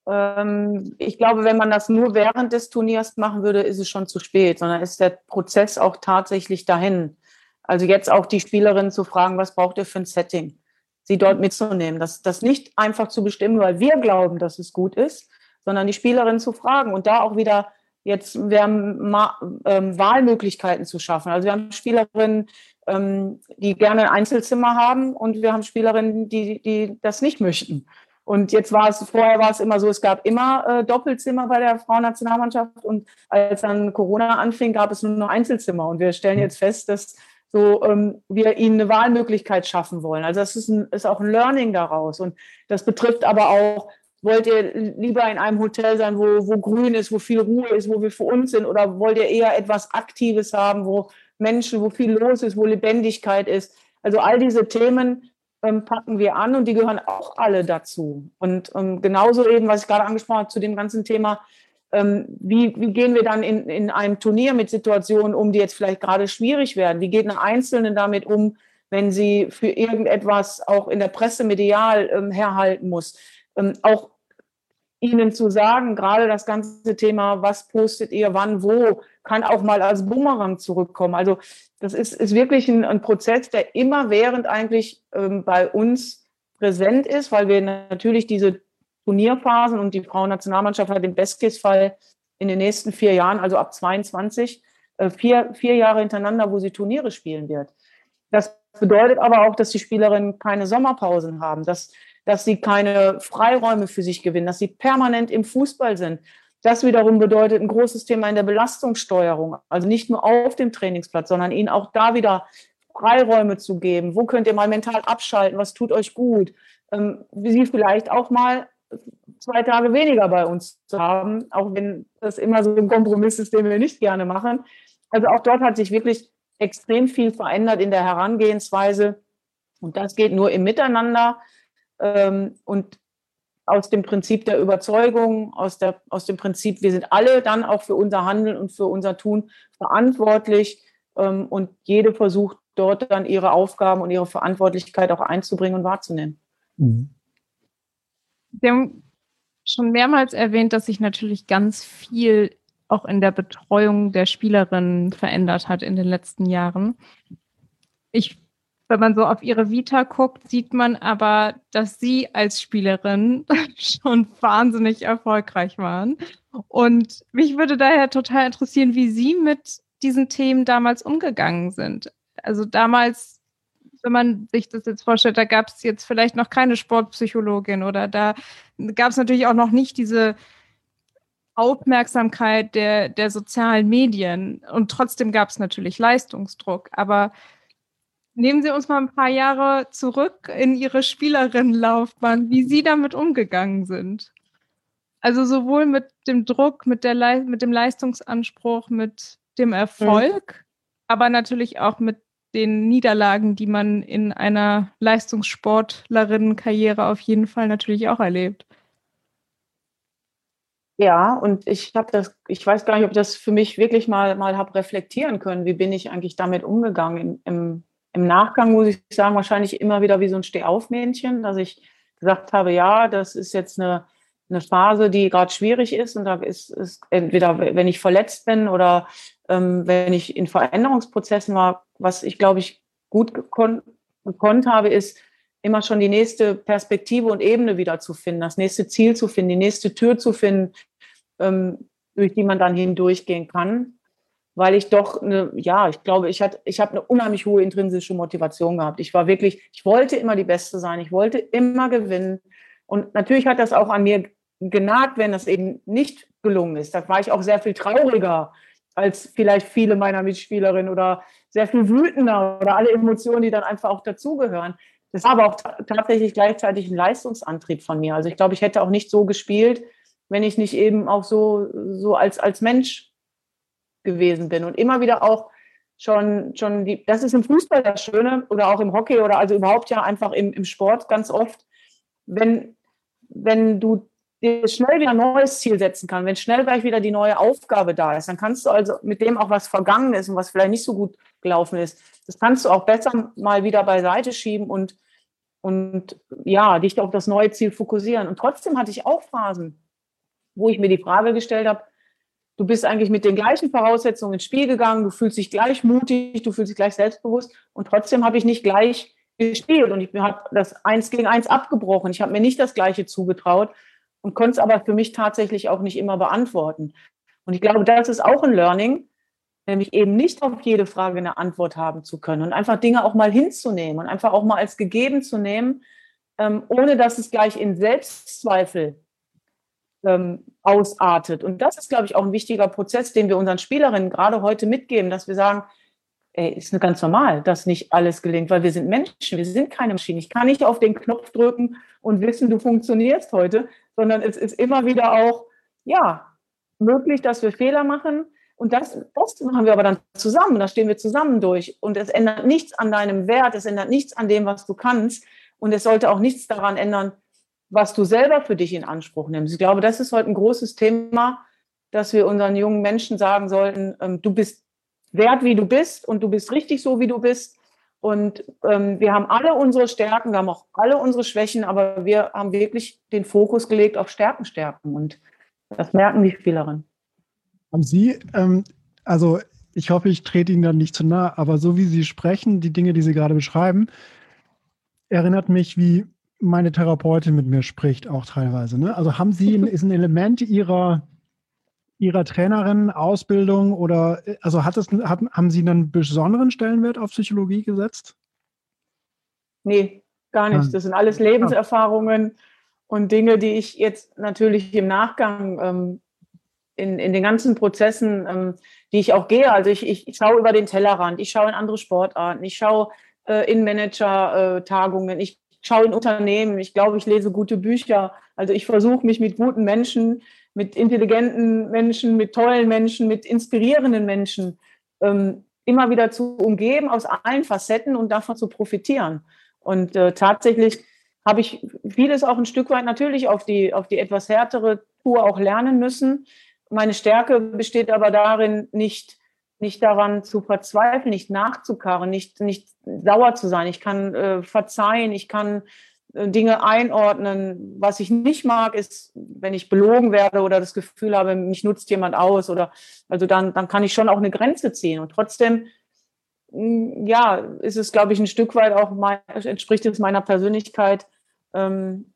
Ähm, ich glaube, wenn man das nur während des Turniers machen würde, ist es schon zu spät, sondern ist der Prozess auch tatsächlich dahin. Also jetzt auch die Spielerin zu fragen, was braucht ihr für ein Setting? Sie dort mitzunehmen, das, das nicht einfach zu bestimmen, weil wir glauben, dass es gut ist, sondern die Spielerin zu fragen und da auch wieder jetzt wir haben ähm, Wahlmöglichkeiten zu schaffen. Also wir haben Spielerinnen, ähm, die gerne ein Einzelzimmer haben und wir haben Spielerinnen, die, die das nicht möchten. Und jetzt war es, vorher war es immer so, es gab immer äh, Doppelzimmer bei der Frauennationalmannschaft und als dann Corona anfing, gab es nur noch Einzelzimmer. Und wir stellen jetzt fest, dass so ähm, wir ihnen eine Wahlmöglichkeit schaffen wollen. Also das ist, ein, ist auch ein Learning daraus. Und das betrifft aber auch, wollt ihr lieber in einem Hotel sein, wo, wo grün ist, wo viel Ruhe ist, wo wir für uns sind, oder wollt ihr eher etwas Aktives haben, wo Menschen, wo viel los ist, wo Lebendigkeit ist? Also all diese Themen ähm, packen wir an und die gehören auch alle dazu. Und ähm, genauso eben, was ich gerade angesprochen habe, zu dem ganzen Thema, ähm, wie, wie gehen wir dann in, in einem Turnier mit Situationen um, die jetzt vielleicht gerade schwierig werden? Wie geht eine Einzelne damit um, wenn sie für irgendetwas auch in der Presse medial ähm, herhalten muss? Ähm, auch Ihnen zu sagen, gerade das ganze Thema, was postet ihr, wann, wo, kann auch mal als Bumerang zurückkommen. Also das ist, ist wirklich ein, ein Prozess, der immerwährend eigentlich ähm, bei uns präsent ist, weil wir natürlich diese Turnierphasen und die Frauennationalmannschaft hat im Best-Case-Fall in den nächsten vier Jahren, also ab 22, äh, vier, vier Jahre hintereinander, wo sie Turniere spielen wird. Das bedeutet aber auch, dass die Spielerinnen keine Sommerpausen haben, dass dass sie keine Freiräume für sich gewinnen, dass sie permanent im Fußball sind. Das wiederum bedeutet ein großes Thema in der Belastungssteuerung. Also nicht nur auf dem Trainingsplatz, sondern ihnen auch da wieder Freiräume zu geben. Wo könnt ihr mal mental abschalten? Was tut euch gut? Ähm, sie vielleicht auch mal zwei Tage weniger bei uns zu haben, auch wenn das immer so ein Kompromiss ist, den wir nicht gerne machen. Also auch dort hat sich wirklich extrem viel verändert in der Herangehensweise. Und das geht nur im Miteinander ähm, und aus dem Prinzip der Überzeugung, aus, der, aus dem Prinzip, wir sind alle dann auch für unser Handeln und für unser Tun verantwortlich ähm, und jede versucht dort dann ihre Aufgaben und ihre Verantwortlichkeit auch einzubringen und wahrzunehmen. Mhm. Sie haben schon mehrmals erwähnt, dass sich natürlich ganz viel auch in der Betreuung der Spielerinnen verändert hat in den letzten Jahren. Ich wenn man so auf ihre Vita guckt, sieht man aber, dass sie als Spielerin schon wahnsinnig erfolgreich waren. Und mich würde daher total interessieren, wie Sie mit diesen Themen damals umgegangen sind. Also damals, wenn man sich das jetzt vorstellt, da gab es jetzt vielleicht noch keine Sportpsychologin oder da gab es natürlich auch noch nicht diese Aufmerksamkeit der, der sozialen Medien. Und trotzdem gab es natürlich Leistungsdruck. Aber Nehmen Sie uns mal ein paar Jahre zurück in Ihre Spielerinnenlaufbahn, wie Sie damit umgegangen sind. Also sowohl mit dem Druck, mit, der Le mit dem Leistungsanspruch, mit dem Erfolg, mhm. aber natürlich auch mit den Niederlagen, die man in einer Leistungssportlerinnenkarriere auf jeden Fall natürlich auch erlebt. Ja, und ich habe das, ich weiß gar nicht, ob ich das für mich wirklich mal, mal habe reflektieren können. Wie bin ich eigentlich damit umgegangen im, im im Nachgang muss ich sagen, wahrscheinlich immer wieder wie so ein Stehaufmännchen, dass ich gesagt habe, ja, das ist jetzt eine, eine Phase, die gerade schwierig ist und da ist, ist entweder, wenn ich verletzt bin oder ähm, wenn ich in Veränderungsprozessen war, was ich glaube ich gut gekonnt, gekonnt habe, ist immer schon die nächste Perspektive und Ebene wieder zu finden, das nächste Ziel zu finden, die nächste Tür zu finden, ähm, durch die man dann hindurchgehen kann. Weil ich doch eine, ja, ich glaube, ich hatte, ich habe eine unheimlich hohe intrinsische Motivation gehabt. Ich war wirklich, ich wollte immer die Beste sein, ich wollte immer gewinnen. Und natürlich hat das auch an mir genagt, wenn das eben nicht gelungen ist. Da war ich auch sehr viel trauriger als vielleicht viele meiner Mitspielerinnen oder sehr viel wütender oder alle Emotionen, die dann einfach auch dazugehören. Das war aber auch tatsächlich gleichzeitig ein Leistungsantrieb von mir. Also ich glaube, ich hätte auch nicht so gespielt, wenn ich nicht eben auch so, so als, als Mensch gewesen bin und immer wieder auch schon, schon die, das ist im Fußball das Schöne oder auch im Hockey oder also überhaupt ja einfach im, im Sport ganz oft, wenn, wenn du dir schnell wieder ein neues Ziel setzen kann, wenn schnell gleich wieder die neue Aufgabe da ist, dann kannst du also mit dem auch was vergangen ist und was vielleicht nicht so gut gelaufen ist, das kannst du auch besser mal wieder beiseite schieben und, und ja, dich auf das neue Ziel fokussieren. Und trotzdem hatte ich auch Phasen, wo ich mir die Frage gestellt habe, du bist eigentlich mit den gleichen Voraussetzungen ins Spiel gegangen, du fühlst dich gleich mutig, du fühlst dich gleich selbstbewusst und trotzdem habe ich nicht gleich gespielt und ich habe das eins gegen eins abgebrochen. Ich habe mir nicht das Gleiche zugetraut und konnte es aber für mich tatsächlich auch nicht immer beantworten. Und ich glaube, das ist auch ein Learning, nämlich eben nicht auf jede Frage eine Antwort haben zu können und einfach Dinge auch mal hinzunehmen und einfach auch mal als gegeben zu nehmen, ähm, ohne dass es gleich in Selbstzweifel ähm, ausartet. Und das ist, glaube ich, auch ein wichtiger Prozess, den wir unseren Spielerinnen gerade heute mitgeben, dass wir sagen, ey, ist ganz normal, dass nicht alles gelingt, weil wir sind Menschen, wir sind keine Maschine. Ich kann nicht auf den Knopf drücken und wissen, du funktionierst heute, sondern es ist immer wieder auch, ja, möglich, dass wir Fehler machen. Und das, das machen wir aber dann zusammen, da stehen wir zusammen durch. Und es ändert nichts an deinem Wert, es ändert nichts an dem, was du kannst. Und es sollte auch nichts daran ändern, was du selber für dich in Anspruch nimmst. Ich glaube, das ist heute ein großes Thema, dass wir unseren jungen Menschen sagen sollten, ähm, du bist wert, wie du bist und du bist richtig so, wie du bist. Und ähm, wir haben alle unsere Stärken, wir haben auch alle unsere Schwächen, aber wir haben wirklich den Fokus gelegt auf Stärken, Stärken. Und das merken die Spielerinnen. Haben Sie, ähm, also ich hoffe, ich trete Ihnen dann nicht zu nah, aber so wie Sie sprechen, die Dinge, die Sie gerade beschreiben, erinnert mich, wie meine Therapeutin mit mir spricht, auch teilweise. Ne? Also haben Sie, ein, ist ein Element Ihrer Ihrer Trainerin Ausbildung oder also hat es, hat, haben Sie einen besonderen Stellenwert auf Psychologie gesetzt? Nee, gar nicht. Das sind alles Lebenserfahrungen und Dinge, die ich jetzt natürlich im Nachgang ähm, in, in den ganzen Prozessen, ähm, die ich auch gehe, also ich, ich, ich schaue über den Tellerrand, ich schaue in andere Sportarten, ich schaue äh, in Manager-Tagungen, ich schaue in Unternehmen, ich glaube, ich lese gute Bücher. Also ich versuche mich mit guten Menschen mit intelligenten Menschen, mit tollen Menschen, mit inspirierenden Menschen ähm, immer wieder zu umgeben aus allen Facetten und davon zu profitieren. Und äh, tatsächlich habe ich vieles auch ein Stück weit natürlich auf die, auf die etwas härtere Tour auch lernen müssen. Meine Stärke besteht aber darin, nicht, nicht daran zu verzweifeln, nicht nachzukarren, nicht, nicht sauer zu sein. Ich kann äh, verzeihen, ich kann äh, Dinge einordnen. Was ich nicht mag, ist, wenn ich belogen werde oder das Gefühl habe, mich nutzt jemand aus oder also dann, dann kann ich schon auch eine Grenze ziehen. Und trotzdem, mm, ja, ist es, glaube ich, ein Stück weit auch mein, entspricht es meiner Persönlichkeit, ähm,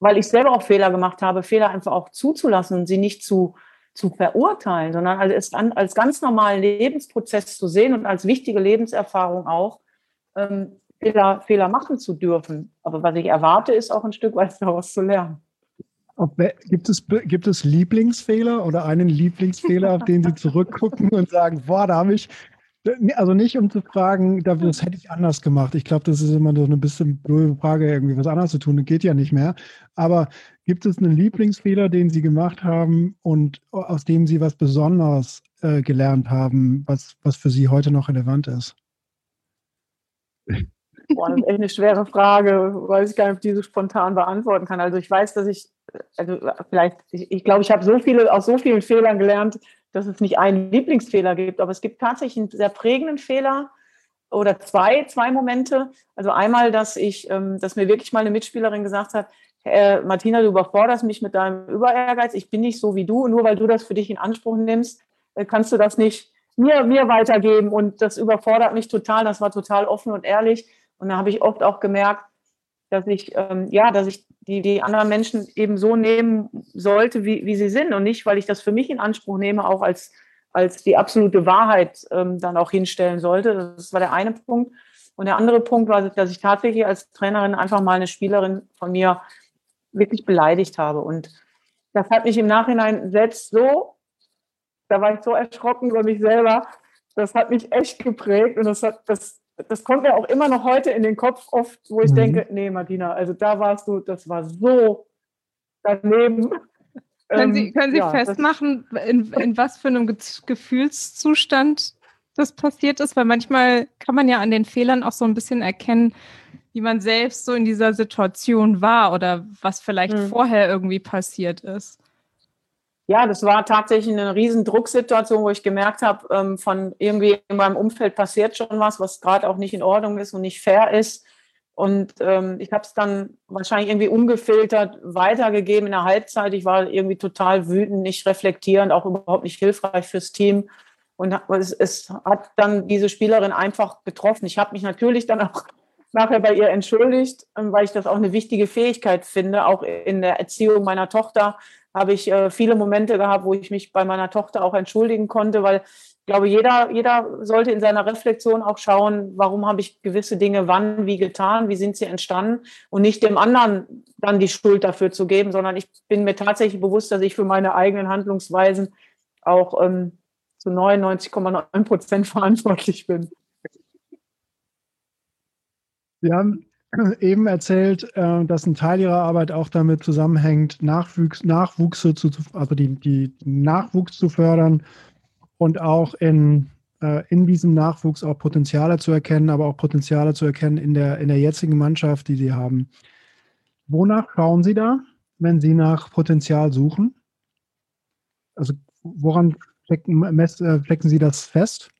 weil ich selber auch Fehler gemacht habe, Fehler einfach auch zuzulassen und sie nicht zu, zu verurteilen, sondern als, als ganz normalen Lebensprozess zu sehen und als wichtige Lebenserfahrung auch. Ähm, Fehler, Fehler machen zu dürfen. Aber was ich erwarte, ist auch ein Stück weit daraus zu lernen. Ob, gibt, es, gibt es Lieblingsfehler oder einen Lieblingsfehler, auf den Sie zurückgucken und sagen, boah, da habe ich, also nicht um zu fragen, das hätte ich anders gemacht. Ich glaube, das ist immer so eine bisschen blöde Frage, irgendwie was anderes zu tun. Das geht ja nicht mehr. Aber gibt es einen Lieblingsfehler, den Sie gemacht haben und aus dem Sie was Besonderes äh, gelernt haben, was, was für Sie heute noch relevant ist? Boah, das ist echt eine schwere Frage, weiß ich gar nicht, ob ich spontan beantworten kann. Also ich weiß, dass ich, also vielleicht, ich, ich glaube, ich habe so viele, aus so vielen Fehlern gelernt, dass es nicht einen Lieblingsfehler gibt, aber es gibt tatsächlich einen sehr prägenden Fehler oder zwei, zwei Momente. Also einmal, dass ich, ähm, dass mir wirklich mal eine Mitspielerin gesagt hat, äh, Martina, du überforderst mich mit deinem Überehrgeiz, ich bin nicht so wie du, nur weil du das für dich in Anspruch nimmst, äh, kannst du das nicht mir, mir weitergeben. Und das überfordert mich total, das war total offen und ehrlich. Und da habe ich oft auch gemerkt, dass ich, ähm, ja, dass ich die, die anderen Menschen eben so nehmen sollte, wie, wie sie sind und nicht, weil ich das für mich in Anspruch nehme, auch als, als die absolute Wahrheit ähm, dann auch hinstellen sollte. Das war der eine Punkt. Und der andere Punkt war, dass ich tatsächlich als Trainerin einfach mal eine Spielerin von mir wirklich beleidigt habe. Und das hat mich im Nachhinein selbst so, da war ich so erschrocken über mich selber, das hat mich echt geprägt und das hat, das, das kommt mir auch immer noch heute in den Kopf oft, wo ich mhm. denke, nee, Martina, also da warst du, das war so daneben. Können Sie, ähm, können Sie ja, festmachen, in, in was für einem Gefühlszustand das passiert ist? Weil manchmal kann man ja an den Fehlern auch so ein bisschen erkennen, wie man selbst so in dieser Situation war oder was vielleicht hm. vorher irgendwie passiert ist. Ja, das war tatsächlich eine riesen Drucksituation, wo ich gemerkt habe, ähm, von irgendwie in meinem Umfeld passiert schon was, was gerade auch nicht in Ordnung ist und nicht fair ist. Und ähm, ich habe es dann wahrscheinlich irgendwie ungefiltert weitergegeben in der Halbzeit. Ich war irgendwie total wütend, nicht reflektierend, auch überhaupt nicht hilfreich fürs Team. Und es, es hat dann diese Spielerin einfach getroffen. Ich habe mich natürlich dann auch nachher bei ihr entschuldigt, ähm, weil ich das auch eine wichtige Fähigkeit finde. Auch in der Erziehung meiner Tochter habe ich äh, viele Momente gehabt, wo ich mich bei meiner Tochter auch entschuldigen konnte, weil ich glaube, jeder, jeder sollte in seiner Reflexion auch schauen, warum habe ich gewisse Dinge wann, wie getan, wie sind sie entstanden und nicht dem anderen dann die Schuld dafür zu geben, sondern ich bin mir tatsächlich bewusst, dass ich für meine eigenen Handlungsweisen auch ähm, zu 99,9 Prozent verantwortlich bin. Sie haben eben erzählt, äh, dass ein Teil Ihrer Arbeit auch damit zusammenhängt, Nachwuchs, Nachwuchse zu, also die, die Nachwuchs zu fördern und auch in, äh, in diesem Nachwuchs auch Potenziale zu erkennen, aber auch Potenziale zu erkennen in der, in der jetzigen Mannschaft, die Sie haben. Wonach schauen Sie da, wenn Sie nach Potenzial suchen? Also woran stecken, mess, äh, Sie das fest?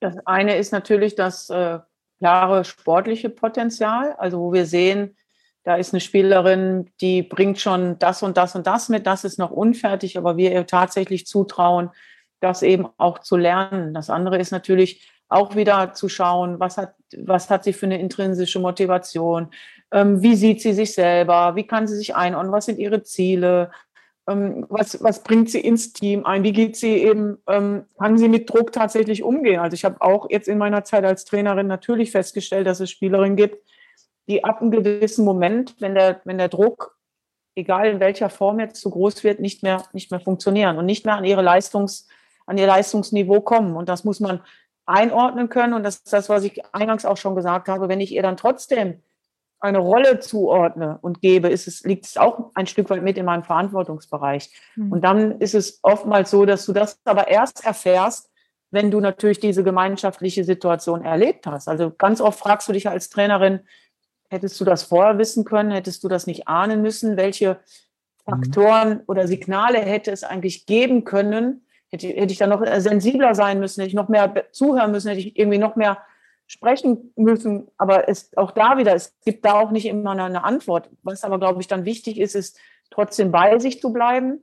Das eine ist natürlich das äh, klare sportliche Potenzial, also wo wir sehen, da ist eine Spielerin, die bringt schon das und das und das mit, das ist noch unfertig, aber wir ihr tatsächlich zutrauen, das eben auch zu lernen. Das andere ist natürlich auch wieder zu schauen, was hat, was hat sie für eine intrinsische Motivation, ähm, wie sieht sie sich selber, wie kann sie sich einordnen, was sind ihre Ziele, was, was bringt sie ins Team ein, wie geht sie eben, ähm, kann sie mit Druck tatsächlich umgehen. Also ich habe auch jetzt in meiner Zeit als Trainerin natürlich festgestellt, dass es Spielerinnen gibt, die ab einem gewissen Moment, wenn der, wenn der Druck, egal in welcher Form jetzt zu groß wird, nicht mehr, nicht mehr funktionieren und nicht mehr an ihre Leistungs- an ihr Leistungsniveau kommen. Und das muss man einordnen können. Und das ist das, was ich eingangs auch schon gesagt habe. Wenn ich ihr dann trotzdem eine Rolle zuordne und gebe, ist es, liegt es auch ein Stück weit mit in meinem Verantwortungsbereich. Mhm. Und dann ist es oftmals so, dass du das aber erst erfährst, wenn du natürlich diese gemeinschaftliche Situation erlebt hast. Also ganz oft fragst du dich als Trainerin, hättest du das vorher wissen können, hättest du das nicht ahnen müssen, welche mhm. Faktoren oder Signale hätte es eigentlich geben können, Hätte, hätte ich dann noch sensibler sein müssen, hätte ich noch mehr zuhören müssen, hätte ich irgendwie noch mehr sprechen müssen. Aber es, auch da wieder, es gibt da auch nicht immer eine Antwort. Was aber, glaube ich, dann wichtig ist, ist trotzdem bei sich zu bleiben.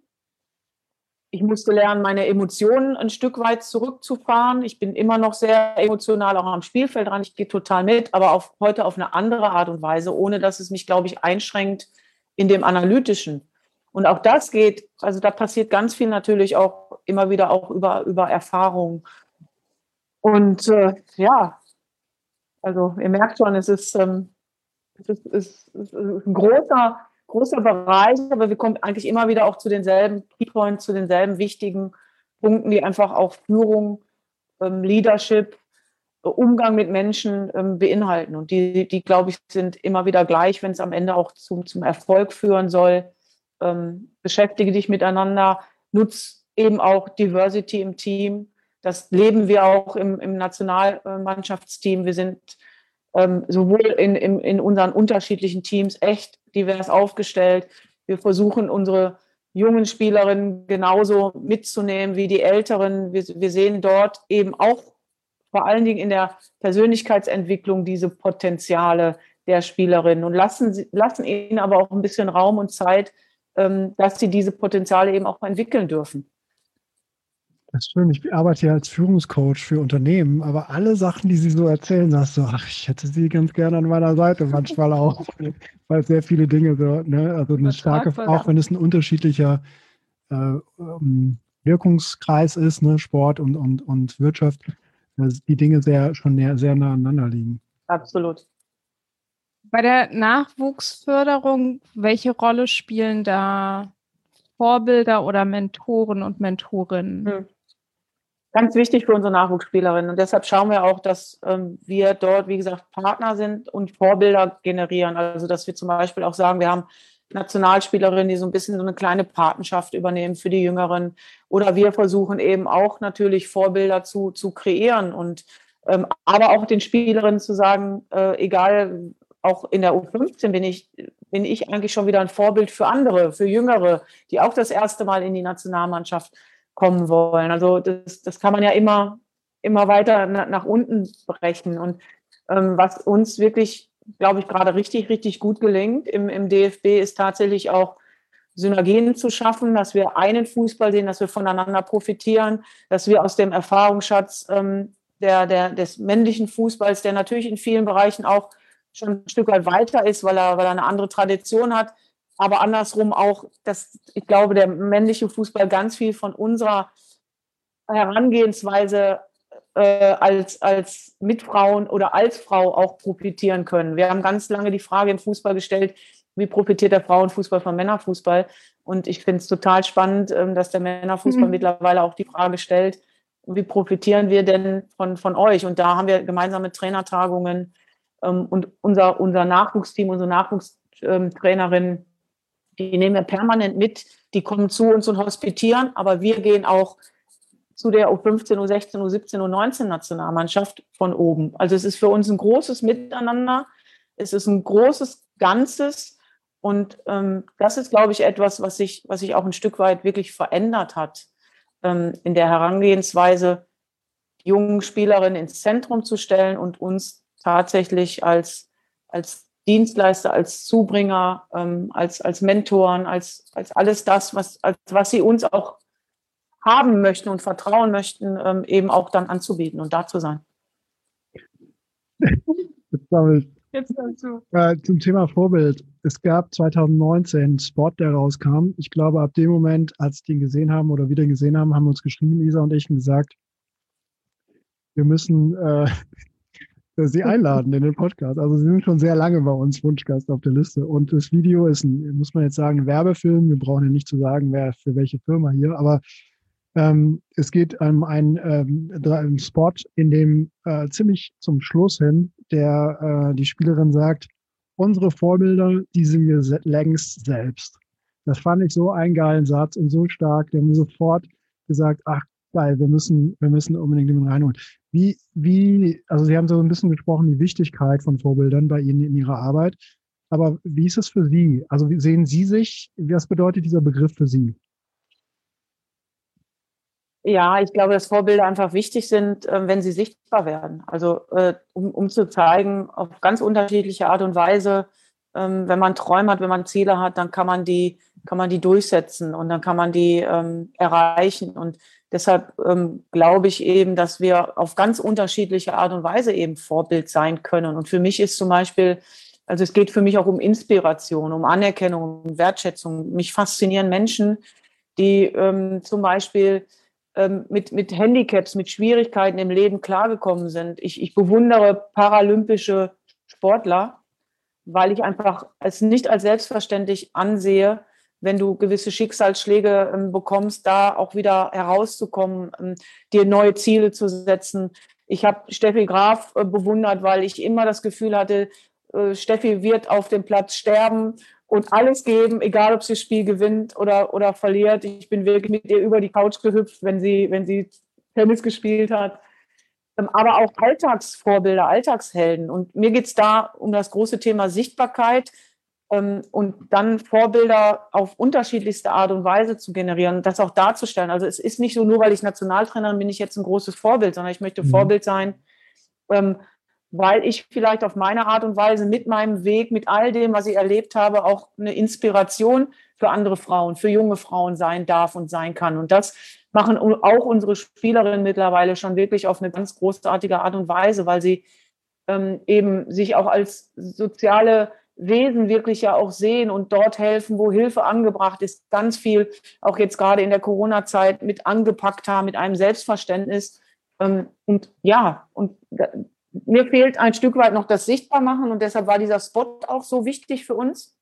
Ich musste lernen, meine Emotionen ein Stück weit zurückzufahren. Ich bin immer noch sehr emotional auch am Spielfeld dran. Ich gehe total mit, aber auf, heute auf eine andere Art und Weise, ohne dass es mich, glaube ich, einschränkt in dem Analytischen. Und auch das geht, also da passiert ganz viel natürlich auch immer wieder auch über, über Erfahrung. Und äh, ja, also ihr merkt schon, es ist, ähm, es ist, es ist ein großer, großer Bereich, aber wir kommen eigentlich immer wieder auch zu denselben Keypoints, zu denselben wichtigen Punkten, die einfach auch Führung, ähm, Leadership, Umgang mit Menschen ähm, beinhalten. Und die, die, glaube ich, sind immer wieder gleich, wenn es am Ende auch zum, zum Erfolg führen soll ähm, beschäftige dich miteinander, nutz eben auch Diversity im Team. Das leben wir auch im, im Nationalmannschaftsteam. Wir sind ähm, sowohl in, in, in unseren unterschiedlichen Teams echt divers aufgestellt. Wir versuchen unsere jungen Spielerinnen genauso mitzunehmen wie die älteren. Wir, wir sehen dort eben auch vor allen Dingen in der Persönlichkeitsentwicklung diese Potenziale der Spielerinnen und lassen, lassen ihnen aber auch ein bisschen Raum und Zeit, ähm, dass sie diese Potenziale eben auch entwickeln dürfen. Das ist schön. Ich arbeite ja als Führungscoach für Unternehmen, aber alle Sachen, die Sie so erzählen, sagst du, ach, ich hätte Sie ganz gerne an meiner Seite, manchmal auch, weil sehr viele Dinge so, ne, also eine starke, auch wenn es ein unterschiedlicher äh, ähm, Wirkungskreis ist, ne, Sport und, und, und Wirtschaft, dass die Dinge sehr schon näher, sehr nah aneinander liegen. Absolut. Bei der Nachwuchsförderung, welche Rolle spielen da Vorbilder oder Mentoren und Mentorinnen? Hm. Ganz wichtig für unsere Nachwuchsspielerinnen. Und deshalb schauen wir auch, dass ähm, wir dort, wie gesagt, Partner sind und Vorbilder generieren. Also, dass wir zum Beispiel auch sagen, wir haben Nationalspielerinnen, die so ein bisschen so eine kleine Patenschaft übernehmen für die Jüngeren. Oder wir versuchen eben auch natürlich Vorbilder zu, zu kreieren und ähm, aber auch den Spielerinnen zu sagen, äh, egal, auch in der U15 bin ich, bin ich eigentlich schon wieder ein Vorbild für andere, für Jüngere, die auch das erste Mal in die Nationalmannschaft kommen wollen. Also das, das kann man ja immer, immer weiter nach, unten brechen. Und ähm, was uns wirklich glaube ich, gerade richtig, richtig gut gelingt im, im DFB, ist tatsächlich auch Synergien zu schaffen, dass wir einen Fußball sehen, dass wir voneinander profitieren, dass wir aus dem Erfahrungsschatz ähm, der, der, des männlichen Fußballs, der natürlich in vielen Bereichen auch schon ein Stück weit weiter ist, weil er, weil er eine andere Tradition hat, aber andersrum auch, dass ich glaube, der männliche Fußball ganz viel von unserer Herangehensweise äh, als, als Mitfrauen oder als Frau auch profitieren können. Wir haben ganz lange die Frage im Fußball gestellt, wie profitiert der Frauenfußball vom Männerfußball? Und ich finde es total spannend, ähm, dass der Männerfußball mhm. mittlerweile auch die Frage stellt, wie profitieren wir denn von, von euch? Und da haben wir gemeinsame Trainertagungen ähm, und unser, unser Nachwuchsteam, unsere Nachwuchstrainerin, die nehmen wir permanent mit, die kommen zu uns und hospitieren, aber wir gehen auch zu der U15, U16, U17, U19 Nationalmannschaft von oben. Also es ist für uns ein großes Miteinander. Es ist ein großes Ganzes. Und ähm, das ist, glaube ich, etwas, was sich, was sich auch ein Stück weit wirklich verändert hat ähm, in der Herangehensweise, jungen Spielerinnen ins Zentrum zu stellen und uns tatsächlich als, als Dienstleister, als Zubringer, ähm, als, als Mentoren, als, als alles das, was, als was sie uns auch haben möchten und vertrauen möchten, ähm, eben auch dann anzubieten und da zu sein. Jetzt dazu. Äh, zum Thema Vorbild. Es gab 2019 Spot, der rauskam. Ich glaube, ab dem Moment, als die ihn gesehen haben oder wieder gesehen haben, haben wir uns geschrieben, Isa und ich, und gesagt, wir müssen äh, sie einladen in den Podcast. Also sie sind schon sehr lange bei uns Wunschgast auf der Liste. Und das Video ist, ein, muss man jetzt sagen, ein Werbefilm. Wir brauchen ja nicht zu sagen, wer für welche Firma hier, aber ähm, es geht um einen ähm, Spot, in dem äh, ziemlich zum Schluss hin der äh, die Spielerin sagt, unsere Vorbilder, die sind wir se längst selbst. Das fand ich so einen geilen Satz und so stark. Der haben sofort gesagt, ach geil, wir müssen, wir müssen unbedingt den reinholen. Wie, wie, also Sie haben so ein bisschen gesprochen, die Wichtigkeit von Vorbildern bei Ihnen in Ihrer Arbeit. Aber wie ist es für Sie? Also wie sehen Sie sich? Was bedeutet dieser Begriff für Sie? Ja, ich glaube, dass Vorbilder einfach wichtig sind, äh, wenn sie sichtbar werden. Also äh, um, um zu zeigen, auf ganz unterschiedliche Art und Weise, ähm, wenn man Träume hat, wenn man Ziele hat, dann kann man die, kann man die durchsetzen und dann kann man die ähm, erreichen. Und deshalb ähm, glaube ich eben, dass wir auf ganz unterschiedliche Art und Weise eben Vorbild sein können. Und für mich ist zum Beispiel, also es geht für mich auch um Inspiration, um Anerkennung, um Wertschätzung. Mich faszinieren Menschen, die ähm, zum Beispiel ähm, mit, mit Handicaps, mit Schwierigkeiten im Leben klargekommen sind. Ich, ich bewundere paralympische Sportler, weil ich einfach es nicht als selbstverständlich ansehe, wenn du gewisse Schicksalsschläge ähm, bekommst, da auch wieder herauszukommen, ähm, dir neue Ziele zu setzen. Ich habe Steffi Graf äh, bewundert, weil ich immer das Gefühl hatte, äh, Steffi wird auf dem Platz sterben und alles geben, egal ob sie das Spiel gewinnt oder, oder verliert. Ich bin wirklich mit ihr über die Couch gehüpft, wenn sie, wenn sie Tennis gespielt hat. Ähm, aber auch Alltagsvorbilder, Alltagshelden. Und mir geht es da um das große Thema Sichtbarkeit ähm, und dann Vorbilder auf unterschiedlichste Art und Weise zu generieren, das auch darzustellen. Also es ist nicht so, nur weil ich Nationaltrainerin bin, ich jetzt ein großes Vorbild, sondern ich möchte mhm. Vorbild sein, ähm, weil ich vielleicht auf meine Art und Weise mit meinem Weg, mit all dem, was ich erlebt habe, auch eine Inspiration für andere Frauen, für junge Frauen sein darf und sein kann. Und das machen auch unsere Spielerinnen mittlerweile schon wirklich auf eine ganz großartige Art und Weise, weil sie ähm, eben sich auch als soziale Wesen wirklich ja auch sehen und dort helfen, wo Hilfe angebracht ist. Ganz viel, auch jetzt gerade in der Corona-Zeit, mit angepackt haben, mit einem Selbstverständnis. Ähm, und ja, und mir fehlt ein Stück weit noch das Sichtbarmachen und deshalb war dieser Spot auch so wichtig für uns,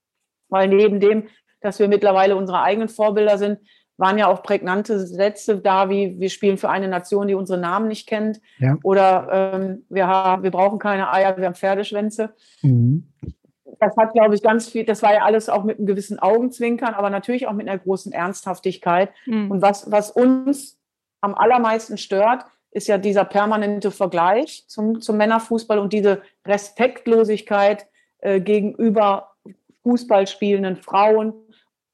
weil neben dem, dass wir mittlerweile unsere eigenen Vorbilder sind, waren ja auch prägnante Sätze da, wie wir spielen für eine Nation, die unsere Namen nicht kennt. Ja. Oder ähm, wir, haben, wir brauchen keine Eier, wir haben Pferdeschwänze. Mhm. Das hat, glaube ich, ganz viel, das war ja alles auch mit einem gewissen Augenzwinkern, aber natürlich auch mit einer großen Ernsthaftigkeit. Mhm. Und was, was uns am allermeisten stört, ist ja dieser permanente Vergleich zum, zum Männerfußball und diese Respektlosigkeit äh, gegenüber Fußballspielenden Frauen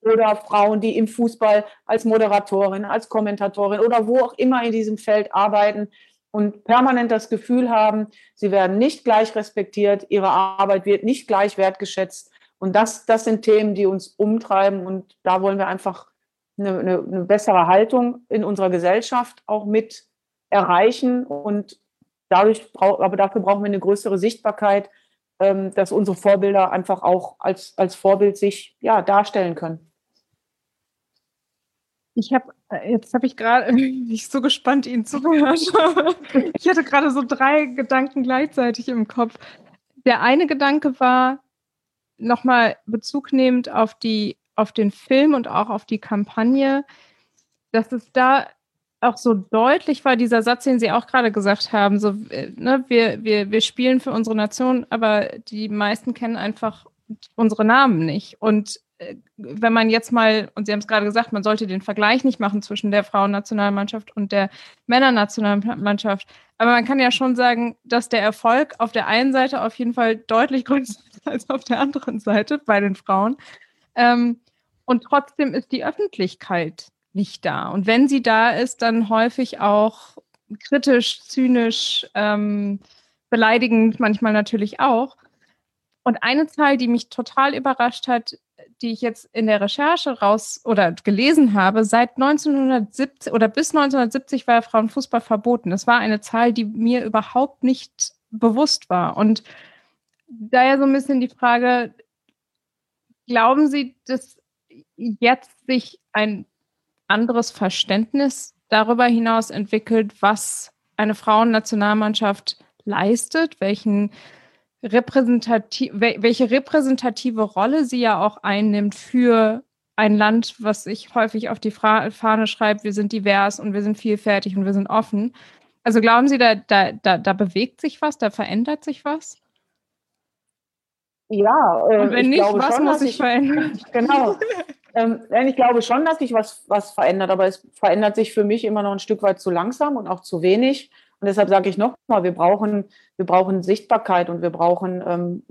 oder Frauen, die im Fußball als Moderatorin, als Kommentatorin oder wo auch immer in diesem Feld arbeiten und permanent das Gefühl haben, sie werden nicht gleich respektiert, ihre Arbeit wird nicht gleich wertgeschätzt. Und das, das sind Themen, die uns umtreiben. Und da wollen wir einfach eine, eine, eine bessere Haltung in unserer Gesellschaft auch mit erreichen. Und dadurch, aber dafür brauchen wir eine größere Sichtbarkeit, ähm, dass unsere Vorbilder einfach auch als, als Vorbild sich ja, darstellen können. Ich habe äh, jetzt habe ich gerade ich so gespannt, Ihnen zuhören. ich hatte gerade so drei Gedanken gleichzeitig im Kopf. Der eine Gedanke war nochmal Bezug nehmend auf die auf den Film und auch auf die Kampagne, dass es da auch so deutlich war, dieser Satz, den Sie auch gerade gesagt haben, so, äh, ne, wir, wir, wir spielen für unsere Nation, aber die meisten kennen einfach unsere Namen nicht. Und wenn man jetzt mal, und Sie haben es gerade gesagt, man sollte den Vergleich nicht machen zwischen der Frauennationalmannschaft und der Männernationalmannschaft. Aber man kann ja schon sagen, dass der Erfolg auf der einen Seite auf jeden Fall deutlich größer ist als auf der anderen Seite bei den Frauen. Ähm, und trotzdem ist die Öffentlichkeit nicht da. Und wenn sie da ist, dann häufig auch kritisch, zynisch, ähm, beleidigend, manchmal natürlich auch. Und eine Zahl, die mich total überrascht hat, die ich jetzt in der Recherche raus oder gelesen habe, seit 1970 oder bis 1970 war Frauenfußball verboten. Das war eine Zahl, die mir überhaupt nicht bewusst war. Und daher so ein bisschen die Frage, glauben Sie, dass jetzt sich ein anderes Verständnis darüber hinaus entwickelt, was eine Frauennationalmannschaft leistet, welchen repräsentativ, welche repräsentative Rolle sie ja auch einnimmt für ein Land, was sich häufig auf die Fahne schreibt, wir sind divers und wir sind vielfältig und wir sind offen. Also glauben Sie, da, da, da, da bewegt sich was, da verändert sich was? Ja, äh, und wenn nicht, was schon, muss sich verändern? Genau. ähm, ich glaube schon, dass sich was, was verändert, aber es verändert sich für mich immer noch ein Stück weit zu langsam und auch zu wenig. Und deshalb sage ich nochmal, wir brauchen, wir brauchen Sichtbarkeit und wir brauchen ähm,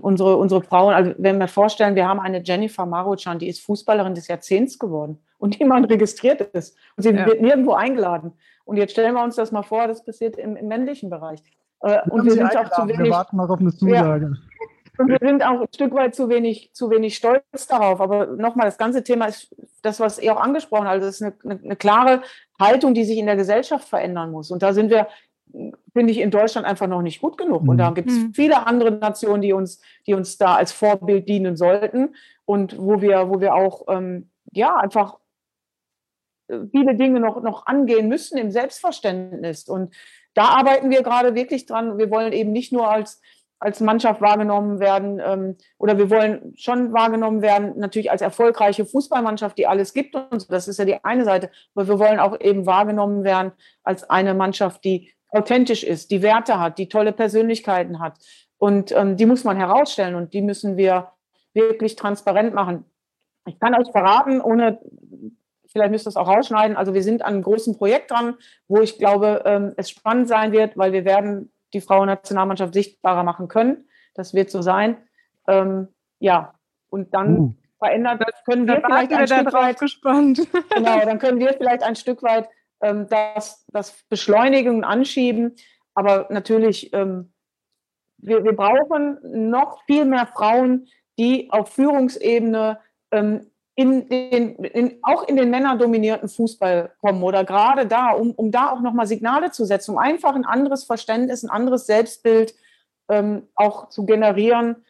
unsere, unsere Frauen. Also wenn wir vorstellen, wir haben eine Jennifer Maruchan, die ist Fußballerin des Jahrzehnts geworden und niemand registriert ist. Und sie ja. wird nirgendwo eingeladen. Und jetzt stellen wir uns das mal vor, das passiert im, im männlichen Bereich. Äh, und wir sind auch zu wenig. Wir warten noch auf eine Zusage. Ja. Und wir sind auch ein Stück weit zu wenig, zu wenig stolz darauf. Aber nochmal, das ganze Thema ist das, was ihr auch angesprochen habt. Also es ist eine, eine, eine klare Haltung, die sich in der Gesellschaft verändern muss. Und da sind wir, finde ich, in Deutschland einfach noch nicht gut genug. Und da mhm. gibt es mhm. viele andere Nationen, die uns, die uns da als Vorbild dienen sollten und wo wir, wo wir auch ähm, ja einfach äh, viele Dinge noch, noch angehen müssen im Selbstverständnis. Und da arbeiten wir gerade wirklich dran. Wir wollen eben nicht nur als als Mannschaft wahrgenommen werden ähm, oder wir wollen schon wahrgenommen werden, natürlich als erfolgreiche Fußballmannschaft, die alles gibt und so. das ist ja die eine Seite, aber wir wollen auch eben wahrgenommen werden als eine Mannschaft, die authentisch ist, die Werte hat, die tolle Persönlichkeiten hat und ähm, die muss man herausstellen und die müssen wir wirklich transparent machen. Ich kann euch verraten, ohne vielleicht müsst ihr es auch rausschneiden. Also wir sind an einem großen Projekt dran, wo ich glaube, ähm, es spannend sein wird, weil wir werden die Frauennationalmannschaft sichtbarer machen können. Das wird so sein. Ähm, ja, und dann uh. verändert, können wir vielleicht ein Stück weit gespannt. genau, dann können wir vielleicht ein Stück weit ähm, das, das beschleunigen und anschieben. Aber natürlich, ähm, wir, wir brauchen noch viel mehr Frauen, die auf Führungsebene ähm, in den, in, auch in den männerdominierten Fußball kommen oder gerade da, um, um da auch nochmal Signale zu setzen, um einfach ein anderes Verständnis, ein anderes Selbstbild ähm, auch zu generieren.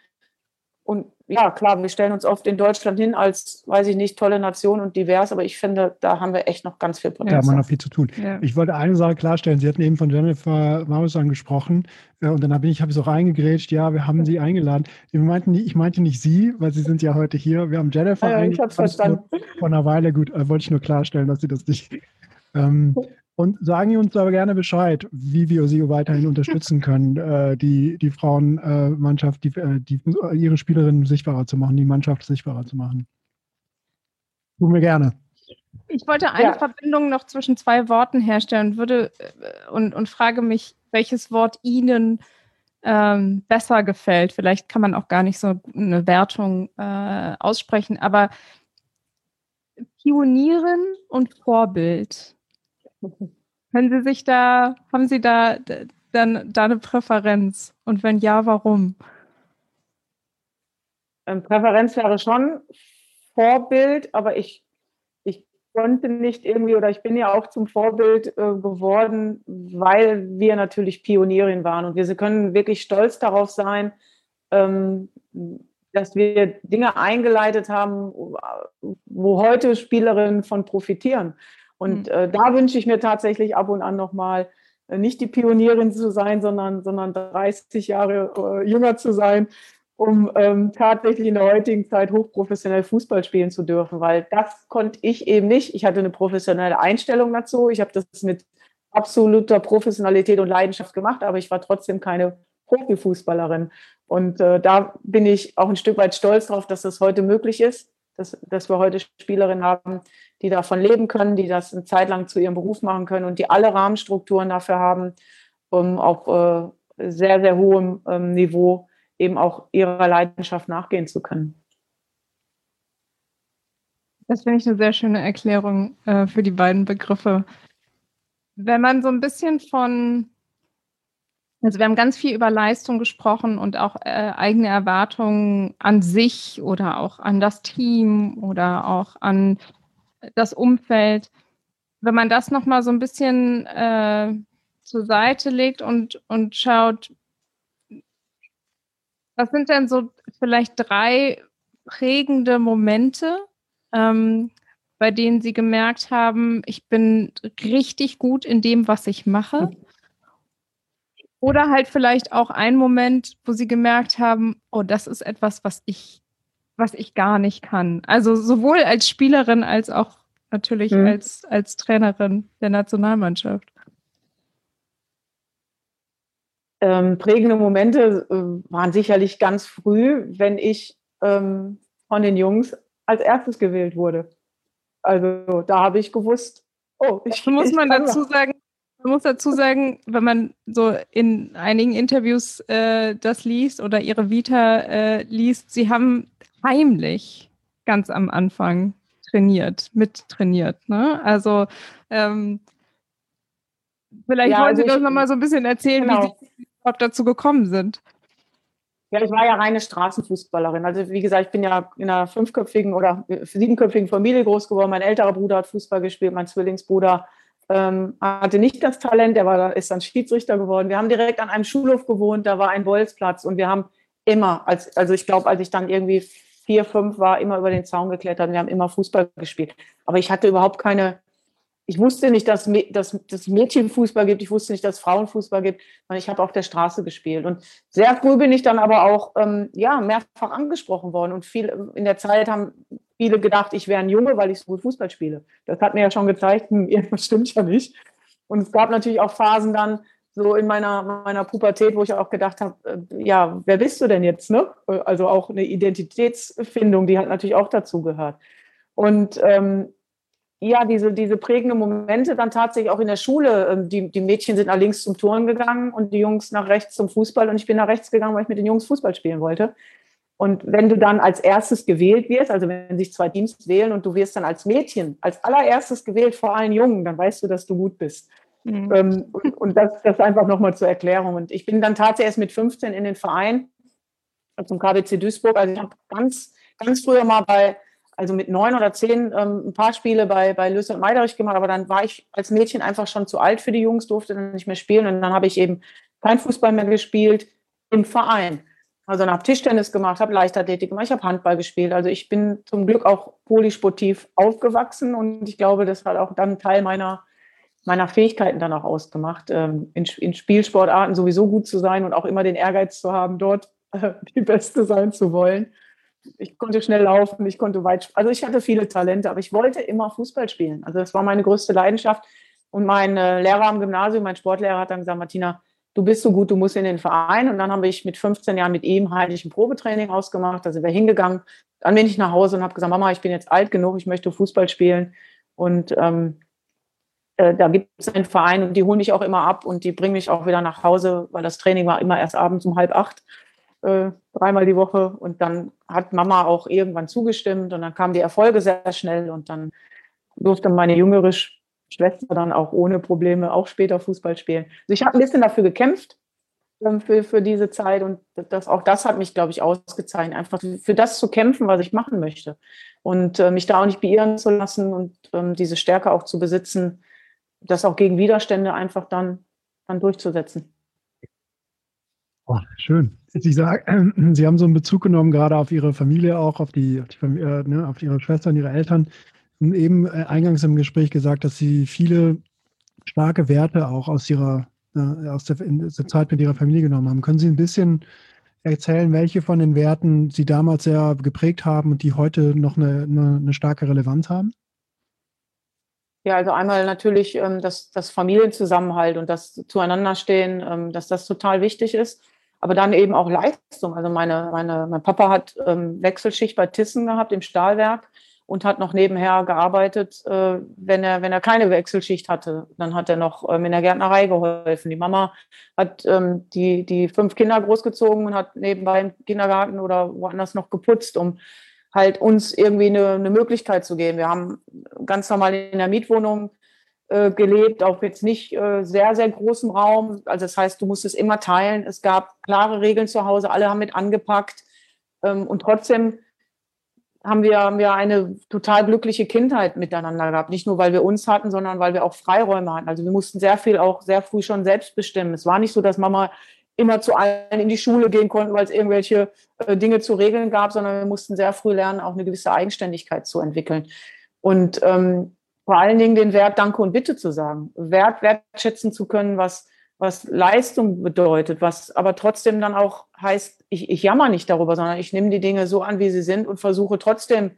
und ja, klar, wir stellen uns oft in Deutschland hin als, weiß ich nicht, tolle Nation und divers, aber ich finde, da haben wir echt noch ganz viel Potenzial. Ja, man hat viel zu tun. Ja. Ich wollte eine Sache klarstellen. Sie hatten eben von Jennifer Maus angesprochen äh, und dann habe ich, habe ich es auch eingegrätscht. Ja, wir haben Sie eingeladen. Ich meinte, ich meinte nicht Sie, weil Sie sind ja heute hier. Wir haben Jennifer ja, Ich habe verstanden. Vor einer Weile, gut, äh, wollte ich nur klarstellen, dass Sie das nicht. Ähm, und sagen Sie uns aber gerne Bescheid, wie wir Sie weiterhin unterstützen können, äh, die, die Frauenmannschaft, die, äh, die, ihre Spielerinnen sichtbarer zu machen, die Mannschaft sichtbarer zu machen. Tun wir gerne. Ich wollte eine ja. Verbindung noch zwischen zwei Worten herstellen würde äh, und, und frage mich, welches Wort Ihnen ähm, besser gefällt. Vielleicht kann man auch gar nicht so eine Wertung äh, aussprechen, aber Pionieren und Vorbild können Sie sich da, haben Sie da dann da eine Präferenz? Und wenn ja, warum? Ähm, Präferenz wäre schon Vorbild, aber ich, ich konnte nicht irgendwie oder ich bin ja auch zum Vorbild äh, geworden, weil wir natürlich Pionierin waren und wir können wirklich stolz darauf sein, ähm, dass wir Dinge eingeleitet haben, wo heute Spielerinnen von profitieren. Und mhm. äh, da wünsche ich mir tatsächlich ab und an nochmal äh, nicht die Pionierin zu sein, sondern, sondern 30 Jahre äh, jünger zu sein, um ähm, tatsächlich in der heutigen Zeit hochprofessionell Fußball spielen zu dürfen, weil das konnte ich eben nicht. Ich hatte eine professionelle Einstellung dazu. Ich habe das mit absoluter Professionalität und Leidenschaft gemacht, aber ich war trotzdem keine Profifußballerin. Und äh, da bin ich auch ein Stück weit stolz darauf, dass das heute möglich ist, dass, dass wir heute Spielerinnen haben, die davon leben können, die das eine Zeit lang zu ihrem Beruf machen können und die alle Rahmenstrukturen dafür haben, um auf äh, sehr, sehr hohem ähm, Niveau eben auch ihrer Leidenschaft nachgehen zu können. Das finde ich eine sehr schöne Erklärung äh, für die beiden Begriffe. Wenn man so ein bisschen von also wir haben ganz viel über Leistung gesprochen und auch äh, eigene Erwartungen an sich oder auch an das Team oder auch an das Umfeld. Wenn man das nochmal so ein bisschen äh, zur Seite legt und, und schaut, was sind denn so vielleicht drei prägende Momente, ähm, bei denen Sie gemerkt haben, ich bin richtig gut in dem, was ich mache? Oder halt vielleicht auch ein Moment, wo sie gemerkt haben, oh, das ist etwas, was ich, was ich gar nicht kann. Also sowohl als Spielerin als auch natürlich mhm. als, als Trainerin der Nationalmannschaft. Ähm, prägende Momente äh, waren sicherlich ganz früh, wenn ich ähm, von den Jungs als erstes gewählt wurde. Also da habe ich gewusst, oh, ich muss man dazu sagen, man muss dazu sagen, wenn man so in einigen Interviews äh, das liest oder ihre Vita äh, liest, sie haben heimlich ganz am Anfang trainiert, mittrainiert. Ne? Also ähm, vielleicht ja, wollen also Sie das nochmal so ein bisschen erzählen, genau. wie Sie überhaupt dazu gekommen sind. Ja, ich war ja reine Straßenfußballerin. Also wie gesagt, ich bin ja in einer fünfköpfigen oder siebenköpfigen Familie groß geworden. Mein älterer Bruder hat Fußball gespielt, mein Zwillingsbruder ähm, hatte nicht das Talent, der war, ist dann Schiedsrichter geworden. Wir haben direkt an einem Schulhof gewohnt, da war ein Bolzplatz und wir haben immer, als, also ich glaube, als ich dann irgendwie vier, fünf war, immer über den Zaun geklettert wir haben immer Fußball gespielt. Aber ich hatte überhaupt keine, ich wusste nicht, dass, dass Mädchenfußball gibt, ich wusste nicht, dass Frauenfußball gibt, ich habe auf der Straße gespielt. Und sehr früh bin ich dann aber auch ähm, ja, mehrfach angesprochen worden. Und viel in der Zeit haben viele gedacht, ich wäre ein Junge, weil ich so gut Fußball spiele. Das hat mir ja schon gezeigt, hm, irgendwas stimmt ja nicht. Und es gab natürlich auch Phasen dann so in meiner, meiner Pubertät, wo ich auch gedacht habe, äh, ja, wer bist du denn jetzt? Ne? Also auch eine Identitätsfindung, die hat natürlich auch dazu gehört. Und ähm, ja, diese, diese prägenden Momente dann tatsächlich auch in der Schule. Ähm, die, die Mädchen sind nach links zum Turnen gegangen und die Jungs nach rechts zum Fußball und ich bin nach rechts gegangen, weil ich mit den Jungs Fußball spielen wollte. Und wenn du dann als erstes gewählt wirst, also wenn sich zwei Teams wählen und du wirst dann als Mädchen als allererstes gewählt vor allen Jungen, dann weißt du, dass du gut bist. Mhm. Ähm, und, das, das einfach nochmal zur Erklärung. Und ich bin dann tatsächlich erst mit 15 in den Verein zum KBC Duisburg. Also ich habe ganz, ganz früher mal bei, also mit neun oder zehn ähm, ein paar Spiele bei, bei Lös und Meiderich gemacht, aber dann war ich als Mädchen einfach schon zu alt für die Jungs, durfte dann nicht mehr spielen und dann habe ich eben kein Fußball mehr gespielt im Verein. Also habe Tischtennis gemacht, habe Leichtathletik gemacht, ich habe Handball gespielt. Also ich bin zum Glück auch polysportiv aufgewachsen und ich glaube, das hat auch dann Teil meiner, meiner Fähigkeiten dann auch ausgemacht, ähm, in, in Spielsportarten sowieso gut zu sein und auch immer den Ehrgeiz zu haben, dort äh, die Beste sein zu wollen. Ich konnte schnell laufen, ich konnte weit, also ich hatte viele Talente, aber ich wollte immer Fußball spielen. Also das war meine größte Leidenschaft. Und mein äh, Lehrer am Gymnasium, mein Sportlehrer hat dann gesagt, Martina, du bist so gut, du musst in den Verein. Und dann habe ich mit 15 Jahren mit ihm heimlich ein Probetraining ausgemacht. Da sind wir hingegangen. Dann bin ich nach Hause und habe gesagt, Mama, ich bin jetzt alt genug, ich möchte Fußball spielen. Und ähm, äh, da gibt es einen Verein und die holen mich auch immer ab und die bringen mich auch wieder nach Hause, weil das Training war immer erst abends um halb acht, äh, dreimal die Woche. Und dann hat Mama auch irgendwann zugestimmt und dann kamen die Erfolge sehr schnell und dann durfte meine jüngere Schwester dann auch ohne Probleme auch später Fußball spielen. Also ich habe ein bisschen dafür gekämpft, ähm, für, für diese Zeit und das, auch das hat mich, glaube ich, ausgezeichnet, einfach für das zu kämpfen, was ich machen möchte und äh, mich da auch nicht beirren zu lassen und ähm, diese Stärke auch zu besitzen, das auch gegen Widerstände einfach dann, dann durchzusetzen. Oh, schön. Sie, sagen, Sie haben so einen Bezug genommen, gerade auf Ihre Familie, auch auf, die, auf, die, äh, ne, auf Ihre Schwester und Ihre Eltern eben äh, eingangs im Gespräch gesagt, dass Sie viele starke Werte auch aus Ihrer äh, aus der, der, Zeit mit Ihrer Familie genommen haben. Können Sie ein bisschen erzählen, welche von den Werten Sie damals sehr geprägt haben und die heute noch eine, eine, eine starke Relevanz haben? Ja, also einmal natürlich ähm, das, das Familienzusammenhalt und das Zueinanderstehen, ähm, dass das total wichtig ist. Aber dann eben auch Leistung. Also meine, meine, mein Papa hat ähm, Wechselschicht bei Thyssen gehabt im Stahlwerk und hat noch nebenher gearbeitet, äh, wenn, er, wenn er keine Wechselschicht hatte. Dann hat er noch ähm, in der Gärtnerei geholfen. Die Mama hat ähm, die, die fünf Kinder großgezogen und hat nebenbei im Kindergarten oder woanders noch geputzt, um halt uns irgendwie eine, eine Möglichkeit zu geben. Wir haben ganz normal in der Mietwohnung äh, gelebt, auch jetzt nicht äh, sehr, sehr großem Raum. Also das heißt, du musstest immer teilen. Es gab klare Regeln zu Hause, alle haben mit angepackt. Ähm, und trotzdem haben wir, haben wir eine total glückliche Kindheit miteinander gehabt. Nicht nur, weil wir uns hatten, sondern weil wir auch Freiräume hatten. Also wir mussten sehr viel auch sehr früh schon selbst bestimmen. Es war nicht so, dass Mama immer zu allen in die Schule gehen konnten, weil es irgendwelche äh, Dinge zu regeln gab, sondern wir mussten sehr früh lernen, auch eine gewisse Eigenständigkeit zu entwickeln. Und ähm, vor allen Dingen den Wert Danke und Bitte zu sagen, Wert wertschätzen zu können, was was Leistung bedeutet, was aber trotzdem dann auch heißt, ich, ich jammer nicht darüber, sondern ich nehme die Dinge so an, wie sie sind und versuche trotzdem,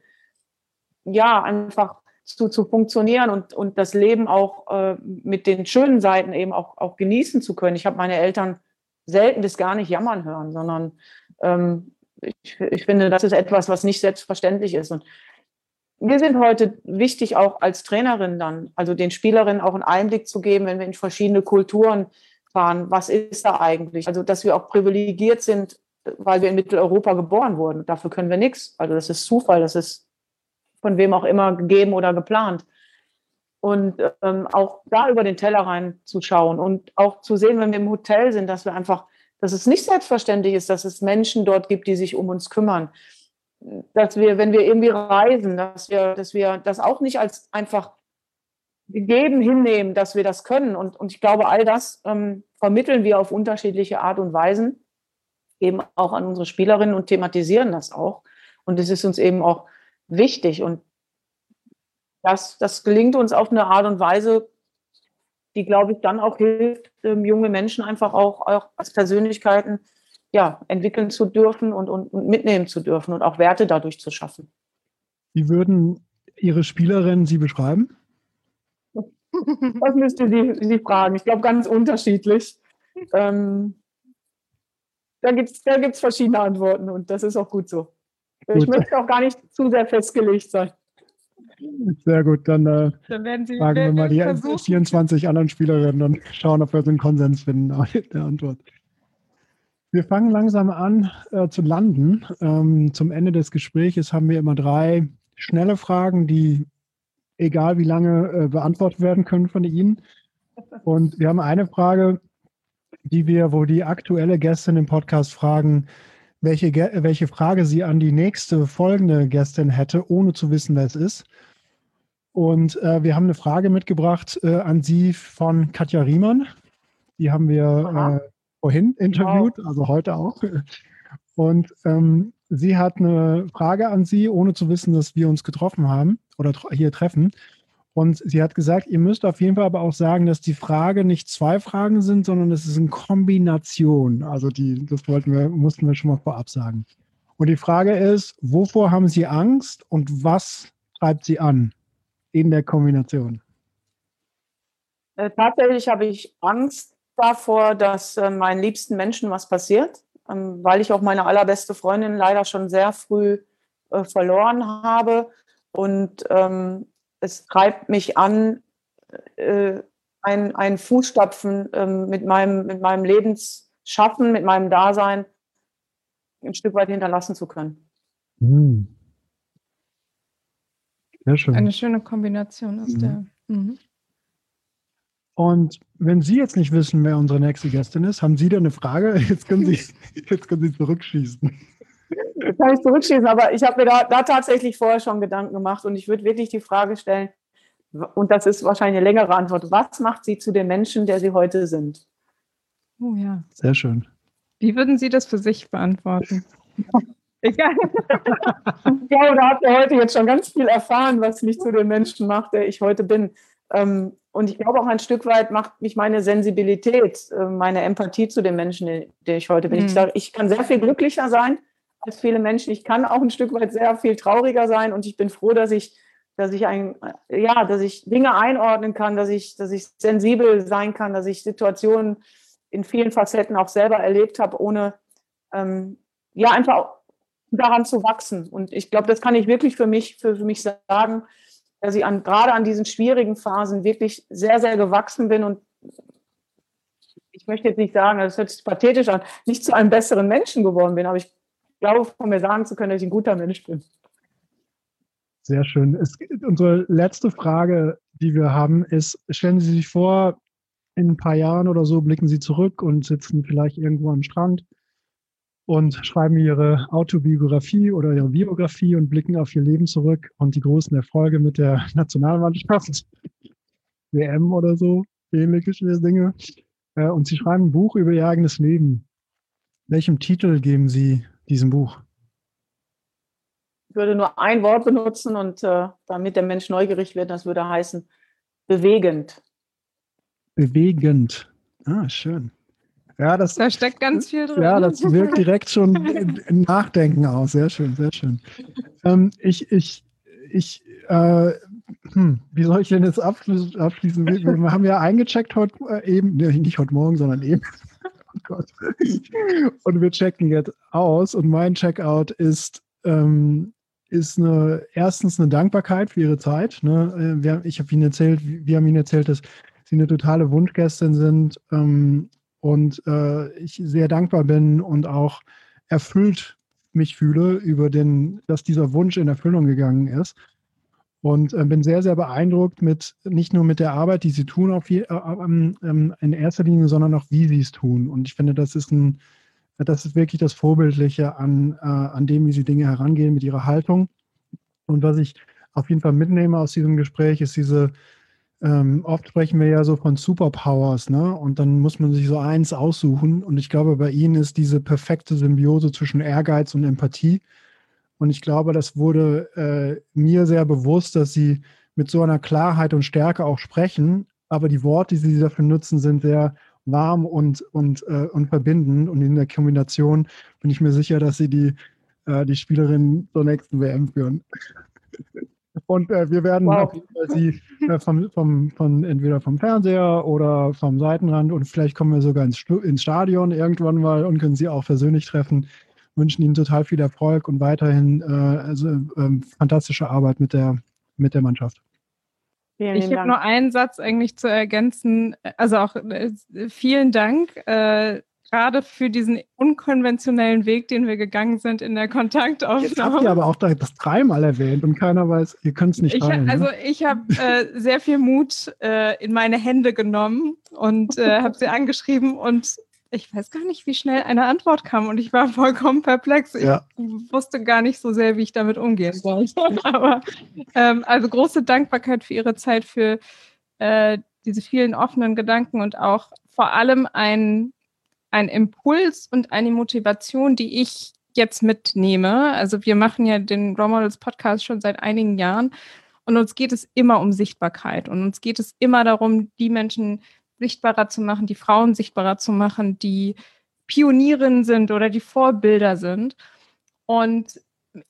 ja, einfach zu, zu funktionieren und, und das Leben auch äh, mit den schönen Seiten eben auch, auch genießen zu können. Ich habe meine Eltern selten bis gar nicht jammern hören, sondern ähm, ich, ich finde, das ist etwas, was nicht selbstverständlich ist. Und wir sind heute wichtig auch als Trainerin dann, also den Spielerinnen auch einen Einblick zu geben, wenn wir in verschiedene Kulturen fahren, was ist da eigentlich? Also, dass wir auch privilegiert sind, weil wir in Mitteleuropa geboren wurden. Dafür können wir nichts. Also, das ist Zufall, das ist von wem auch immer gegeben oder geplant. Und ähm, auch da über den Teller reinzuschauen und auch zu sehen, wenn wir im Hotel sind, dass wir einfach, dass es nicht selbstverständlich ist, dass es Menschen dort gibt, die sich um uns kümmern. Dass wir, wenn wir irgendwie reisen, dass wir, dass wir das auch nicht als einfach gegeben hinnehmen, dass wir das können. Und, und ich glaube, all das ähm, vermitteln wir auf unterschiedliche Art und Weisen eben auch an unsere Spielerinnen und thematisieren das auch. Und es ist uns eben auch wichtig. Und das, das gelingt uns auf eine Art und Weise, die, glaube ich, dann auch hilft, ähm, junge Menschen einfach auch, auch als Persönlichkeiten ja, entwickeln zu dürfen und, und, und mitnehmen zu dürfen und auch Werte dadurch zu schaffen. Wie würden Ihre Spielerinnen Sie beschreiben? Das müsste Sie, Sie fragen. Ich glaube, ganz unterschiedlich. Ähm, da gibt es da gibt's verschiedene Antworten und das ist auch gut so. Gut. Ich möchte auch gar nicht zu sehr festgelegt sein. Sehr gut, dann, äh, dann werden Sie, fragen wir mal die versuchen. 24 anderen Spielerinnen und schauen, ob wir so einen Konsens finden der Antwort. Wir fangen langsam an äh, zu landen. Ähm, zum Ende des Gesprächs haben wir immer drei schnelle Fragen, die egal wie lange, äh, beantwortet werden können von Ihnen. Und wir haben eine Frage, die wir, wo die aktuelle Gästin im Podcast fragen, welche, welche Frage sie an die nächste folgende Gästin hätte, ohne zu wissen, wer es ist. Und äh, wir haben eine Frage mitgebracht äh, an Sie von Katja Riemann. Die haben wir äh, vorhin interviewt, wow. also heute auch. Und ähm, sie hat eine Frage an Sie, ohne zu wissen, dass wir uns getroffen haben oder hier treffen. Und sie hat gesagt, ihr müsst auf jeden Fall aber auch sagen, dass die Frage nicht zwei Fragen sind, sondern es ist eine Kombination. Also die, das wollten wir, mussten wir schon mal vorab sagen. Und die Frage ist, wovor haben Sie Angst und was treibt Sie an in der Kombination? Äh, tatsächlich habe ich Angst davor, dass äh, meinen liebsten Menschen was passiert, ähm, weil ich auch meine allerbeste Freundin leider schon sehr früh äh, verloren habe. Und ähm, es treibt mich an, äh, ein, ein Fußstapfen ähm, mit, meinem, mit meinem Lebensschaffen, mit meinem Dasein ein Stück weit hinterlassen zu können. Hm. Sehr schön. Eine schöne Kombination aus mhm. der. Mhm. Und wenn Sie jetzt nicht wissen, wer unsere nächste Gästin ist, haben Sie da eine Frage? Jetzt können Sie, jetzt können Sie zurückschießen. Jetzt kann ich zurückschießen, aber ich habe mir da, da, tatsächlich vorher schon Gedanken gemacht und ich würde wirklich die Frage stellen, und das ist wahrscheinlich eine längere Antwort, was macht Sie zu dem Menschen, der Sie heute sind? Oh ja. Sehr schön. Wie würden Sie das für sich beantworten? Ich glaube, da habt ihr heute jetzt schon ganz viel erfahren, was mich zu dem Menschen macht, der ich heute bin. Ähm, und ich glaube auch ein Stück weit macht mich meine Sensibilität, äh, meine Empathie zu dem Menschen, der ich heute bin. Mhm. Ich sage, ich kann sehr viel glücklicher sein als viele Menschen. Ich kann auch ein Stück weit sehr viel trauriger sein und ich bin froh, dass ich, dass ich ein, ja, dass ich Dinge einordnen kann, dass ich, dass ich sensibel sein kann, dass ich Situationen in vielen Facetten auch selber erlebt habe, ohne ähm, ja einfach daran zu wachsen. Und ich glaube, das kann ich wirklich für mich, für, für mich sagen, dass ich an, gerade an diesen schwierigen Phasen wirklich sehr, sehr gewachsen bin und ich möchte jetzt nicht sagen, das hört sich pathetisch an, nicht zu einem besseren Menschen geworden bin, aber ich glaube, von mir sagen zu können, dass ich ein guter Mensch bin. Sehr schön. Es, unsere letzte Frage, die wir haben, ist, stellen Sie sich vor, in ein paar Jahren oder so blicken Sie zurück und sitzen vielleicht irgendwo am Strand und schreiben Ihre Autobiografie oder Ihre Biografie und blicken auf Ihr Leben zurück und die großen Erfolge mit der Nationalmannschaft, WM oder so, ähnliche Dinge. Äh, und Sie schreiben ein Buch über Ihr eigenes Leben. Welchem Titel geben Sie diesem Buch? Ich würde nur ein Wort benutzen und äh, damit der Mensch neugierig wird, das würde heißen bewegend bewegend. Ah, schön. Ja, das, da steckt ganz viel drin. Ja, das wirkt direkt schon im Nachdenken aus. Sehr schön, sehr schön. Ähm, ich, ich, ich, äh, hm, wie soll ich denn jetzt abschließen? Wir, wir haben ja eingecheckt heute äh, eben, nee, nicht heute Morgen, sondern eben. oh Gott. Und wir checken jetzt aus und mein Checkout ist, ähm, ist eine, erstens eine Dankbarkeit für ihre Zeit. Ne? Äh, wir, ich habe Ihnen erzählt, wir haben Ihnen erzählt, dass Sie eine totale Wunschgästin sind ähm, und äh, ich sehr dankbar bin und auch erfüllt mich fühle über den, dass dieser Wunsch in Erfüllung gegangen ist. Und äh, bin sehr, sehr beeindruckt mit, nicht nur mit der Arbeit, die sie tun auf äh, ähm, in erster Linie, sondern auch wie sie es tun. Und ich finde, das ist ein, das ist wirklich das Vorbildliche an, äh, an dem, wie sie Dinge herangehen mit ihrer Haltung. Und was ich auf jeden Fall mitnehme aus diesem Gespräch, ist diese, ähm, oft sprechen wir ja so von Superpowers, ne? Und dann muss man sich so eins aussuchen. Und ich glaube, bei Ihnen ist diese perfekte Symbiose zwischen Ehrgeiz und Empathie. Und ich glaube, das wurde äh, mir sehr bewusst, dass Sie mit so einer Klarheit und Stärke auch sprechen. Aber die Worte, die Sie dafür nutzen, sind sehr warm und, und, äh, und verbindend. Und in der Kombination bin ich mir sicher, dass Sie die, äh, die Spielerin zur nächsten WM führen. Und äh, wir werden wow. sie äh, vom, vom, von entweder vom Fernseher oder vom Seitenrand und vielleicht kommen wir sogar ins, ins Stadion irgendwann mal und können sie auch persönlich treffen. Wünschen ihnen total viel Erfolg und weiterhin äh, also, ähm, fantastische Arbeit mit der, mit der Mannschaft. Vielen ich habe nur einen Satz eigentlich zu ergänzen. Also auch äh, vielen Dank. Äh, gerade für diesen unkonventionellen Weg, den wir gegangen sind in der Kontaktaufnahme. Jetzt habt ihr aber auch das dreimal erwähnt und keiner weiß, ihr könnt es nicht ich, rein, Also ne? ich habe äh, sehr viel Mut äh, in meine Hände genommen und äh, habe sie angeschrieben und ich weiß gar nicht, wie schnell eine Antwort kam und ich war vollkommen perplex. Ich ja. wusste gar nicht so sehr, wie ich damit umgehen sollte. Aber ähm, also große Dankbarkeit für Ihre Zeit, für äh, diese vielen offenen Gedanken und auch vor allem ein ein Impuls und eine Motivation, die ich jetzt mitnehme, also wir machen ja den Role Models Podcast schon seit einigen Jahren und uns geht es immer um Sichtbarkeit und uns geht es immer darum, die Menschen sichtbarer zu machen, die Frauen sichtbarer zu machen, die Pionierinnen sind oder die Vorbilder sind. Und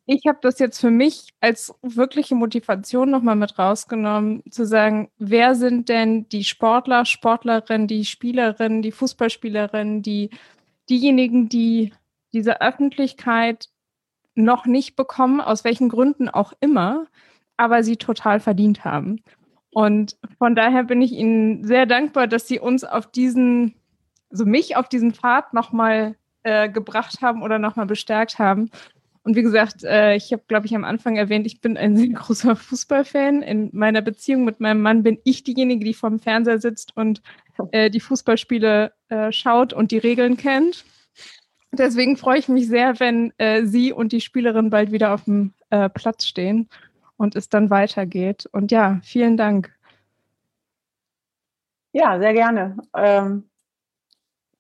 ich habe das jetzt für mich als wirkliche Motivation nochmal mit rausgenommen, zu sagen, wer sind denn die Sportler, Sportlerinnen, die Spielerinnen, die Fußballspielerinnen, die diejenigen, die diese Öffentlichkeit noch nicht bekommen, aus welchen Gründen auch immer, aber sie total verdient haben. Und von daher bin ich Ihnen sehr dankbar, dass Sie uns auf diesen, also mich auf diesen Pfad nochmal äh, gebracht haben oder nochmal bestärkt haben. Und wie gesagt, äh, ich habe, glaube ich, am Anfang erwähnt, ich bin ein sehr großer Fußballfan. In meiner Beziehung mit meinem Mann bin ich diejenige, die vorm Fernseher sitzt und äh, die Fußballspiele äh, schaut und die Regeln kennt. Deswegen freue ich mich sehr, wenn äh, Sie und die Spielerin bald wieder auf dem äh, Platz stehen und es dann weitergeht. Und ja, vielen Dank. Ja, sehr gerne. Ähm,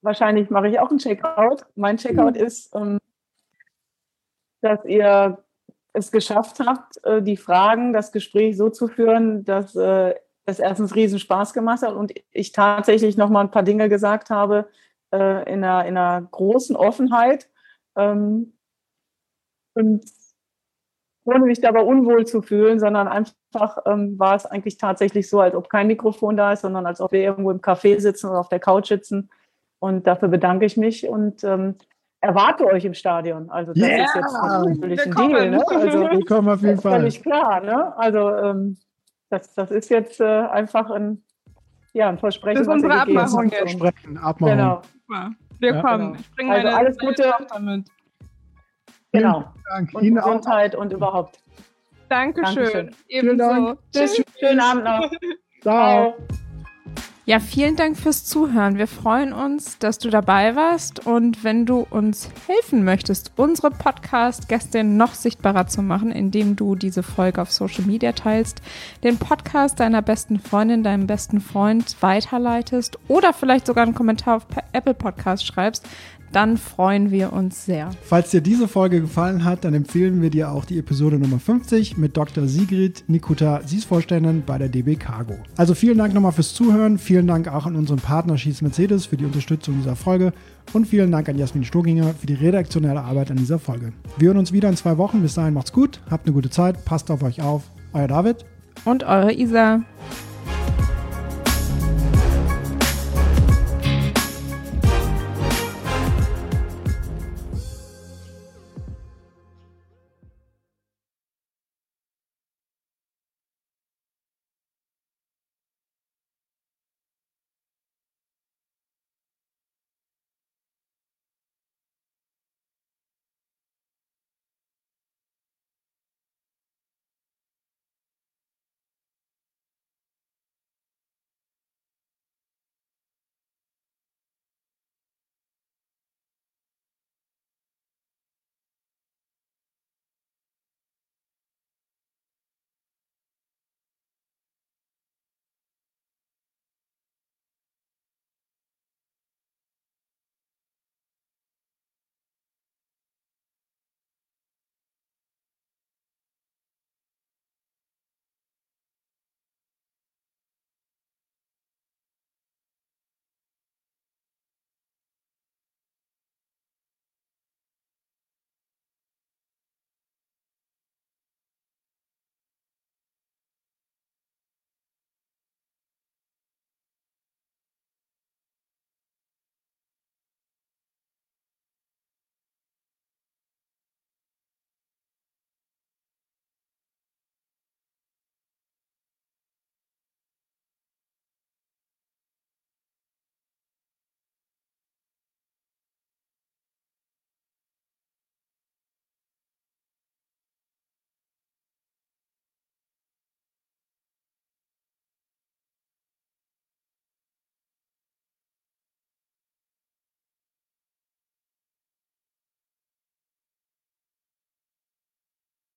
wahrscheinlich mache ich auch einen Checkout. Mein Checkout mhm. ist, ähm, dass ihr es geschafft habt, äh, die Fragen, das Gespräch so zu führen, dass äh, es erstens riesen Spaß gemacht hat und ich tatsächlich noch mal ein paar Dinge gesagt habe, äh, in, einer, in einer großen Offenheit. Ähm, und ohne mich dabei unwohl zu fühlen, sondern einfach ähm, war es eigentlich tatsächlich so, als ob kein Mikrofon da ist, sondern als ob wir irgendwo im Café sitzen oder auf der Couch sitzen. Und dafür bedanke ich mich und ähm, erwarte euch im Stadion. Also das yeah, ist jetzt natürlich ein Deal. Ne? Also, Willkommen auf jeden Fall. Völlig klar. Ne? Also ähm, das, das ist jetzt äh, einfach ein, ja, ein Versprechen. Das ist unsere Abmachung jetzt. Versprechen, Abmachung. Genau. Super. Wir ja, kommen. Genau. Ich bringe also meine, alles Gute. mit. Genau. Dank. Und Ihnen Gesundheit auch. und überhaupt. Dankeschön. Dankeschön. Ebenso. Tschüss. Schönen Abend noch. Ciao. Ja, vielen Dank fürs Zuhören. Wir freuen uns, dass du dabei warst und wenn du uns helfen möchtest, unsere Podcast-Gäste noch sichtbarer zu machen, indem du diese Folge auf Social Media teilst, den Podcast deiner besten Freundin, deinem besten Freund weiterleitest oder vielleicht sogar einen Kommentar auf Apple Podcast schreibst, dann freuen wir uns sehr. Falls dir diese Folge gefallen hat, dann empfehlen wir dir auch die Episode Nummer 50 mit Dr. Sigrid Nikuta, sie ist Vorständin bei der DB Cargo. Also vielen Dank nochmal fürs Zuhören, vielen Dank auch an unseren Partner Schieß Mercedes für die Unterstützung dieser Folge und vielen Dank an Jasmin Stoginger für die redaktionelle Arbeit an dieser Folge. Wir hören uns wieder in zwei Wochen. Bis dahin macht's gut, habt eine gute Zeit, passt auf euch auf. Euer David und eure Isa.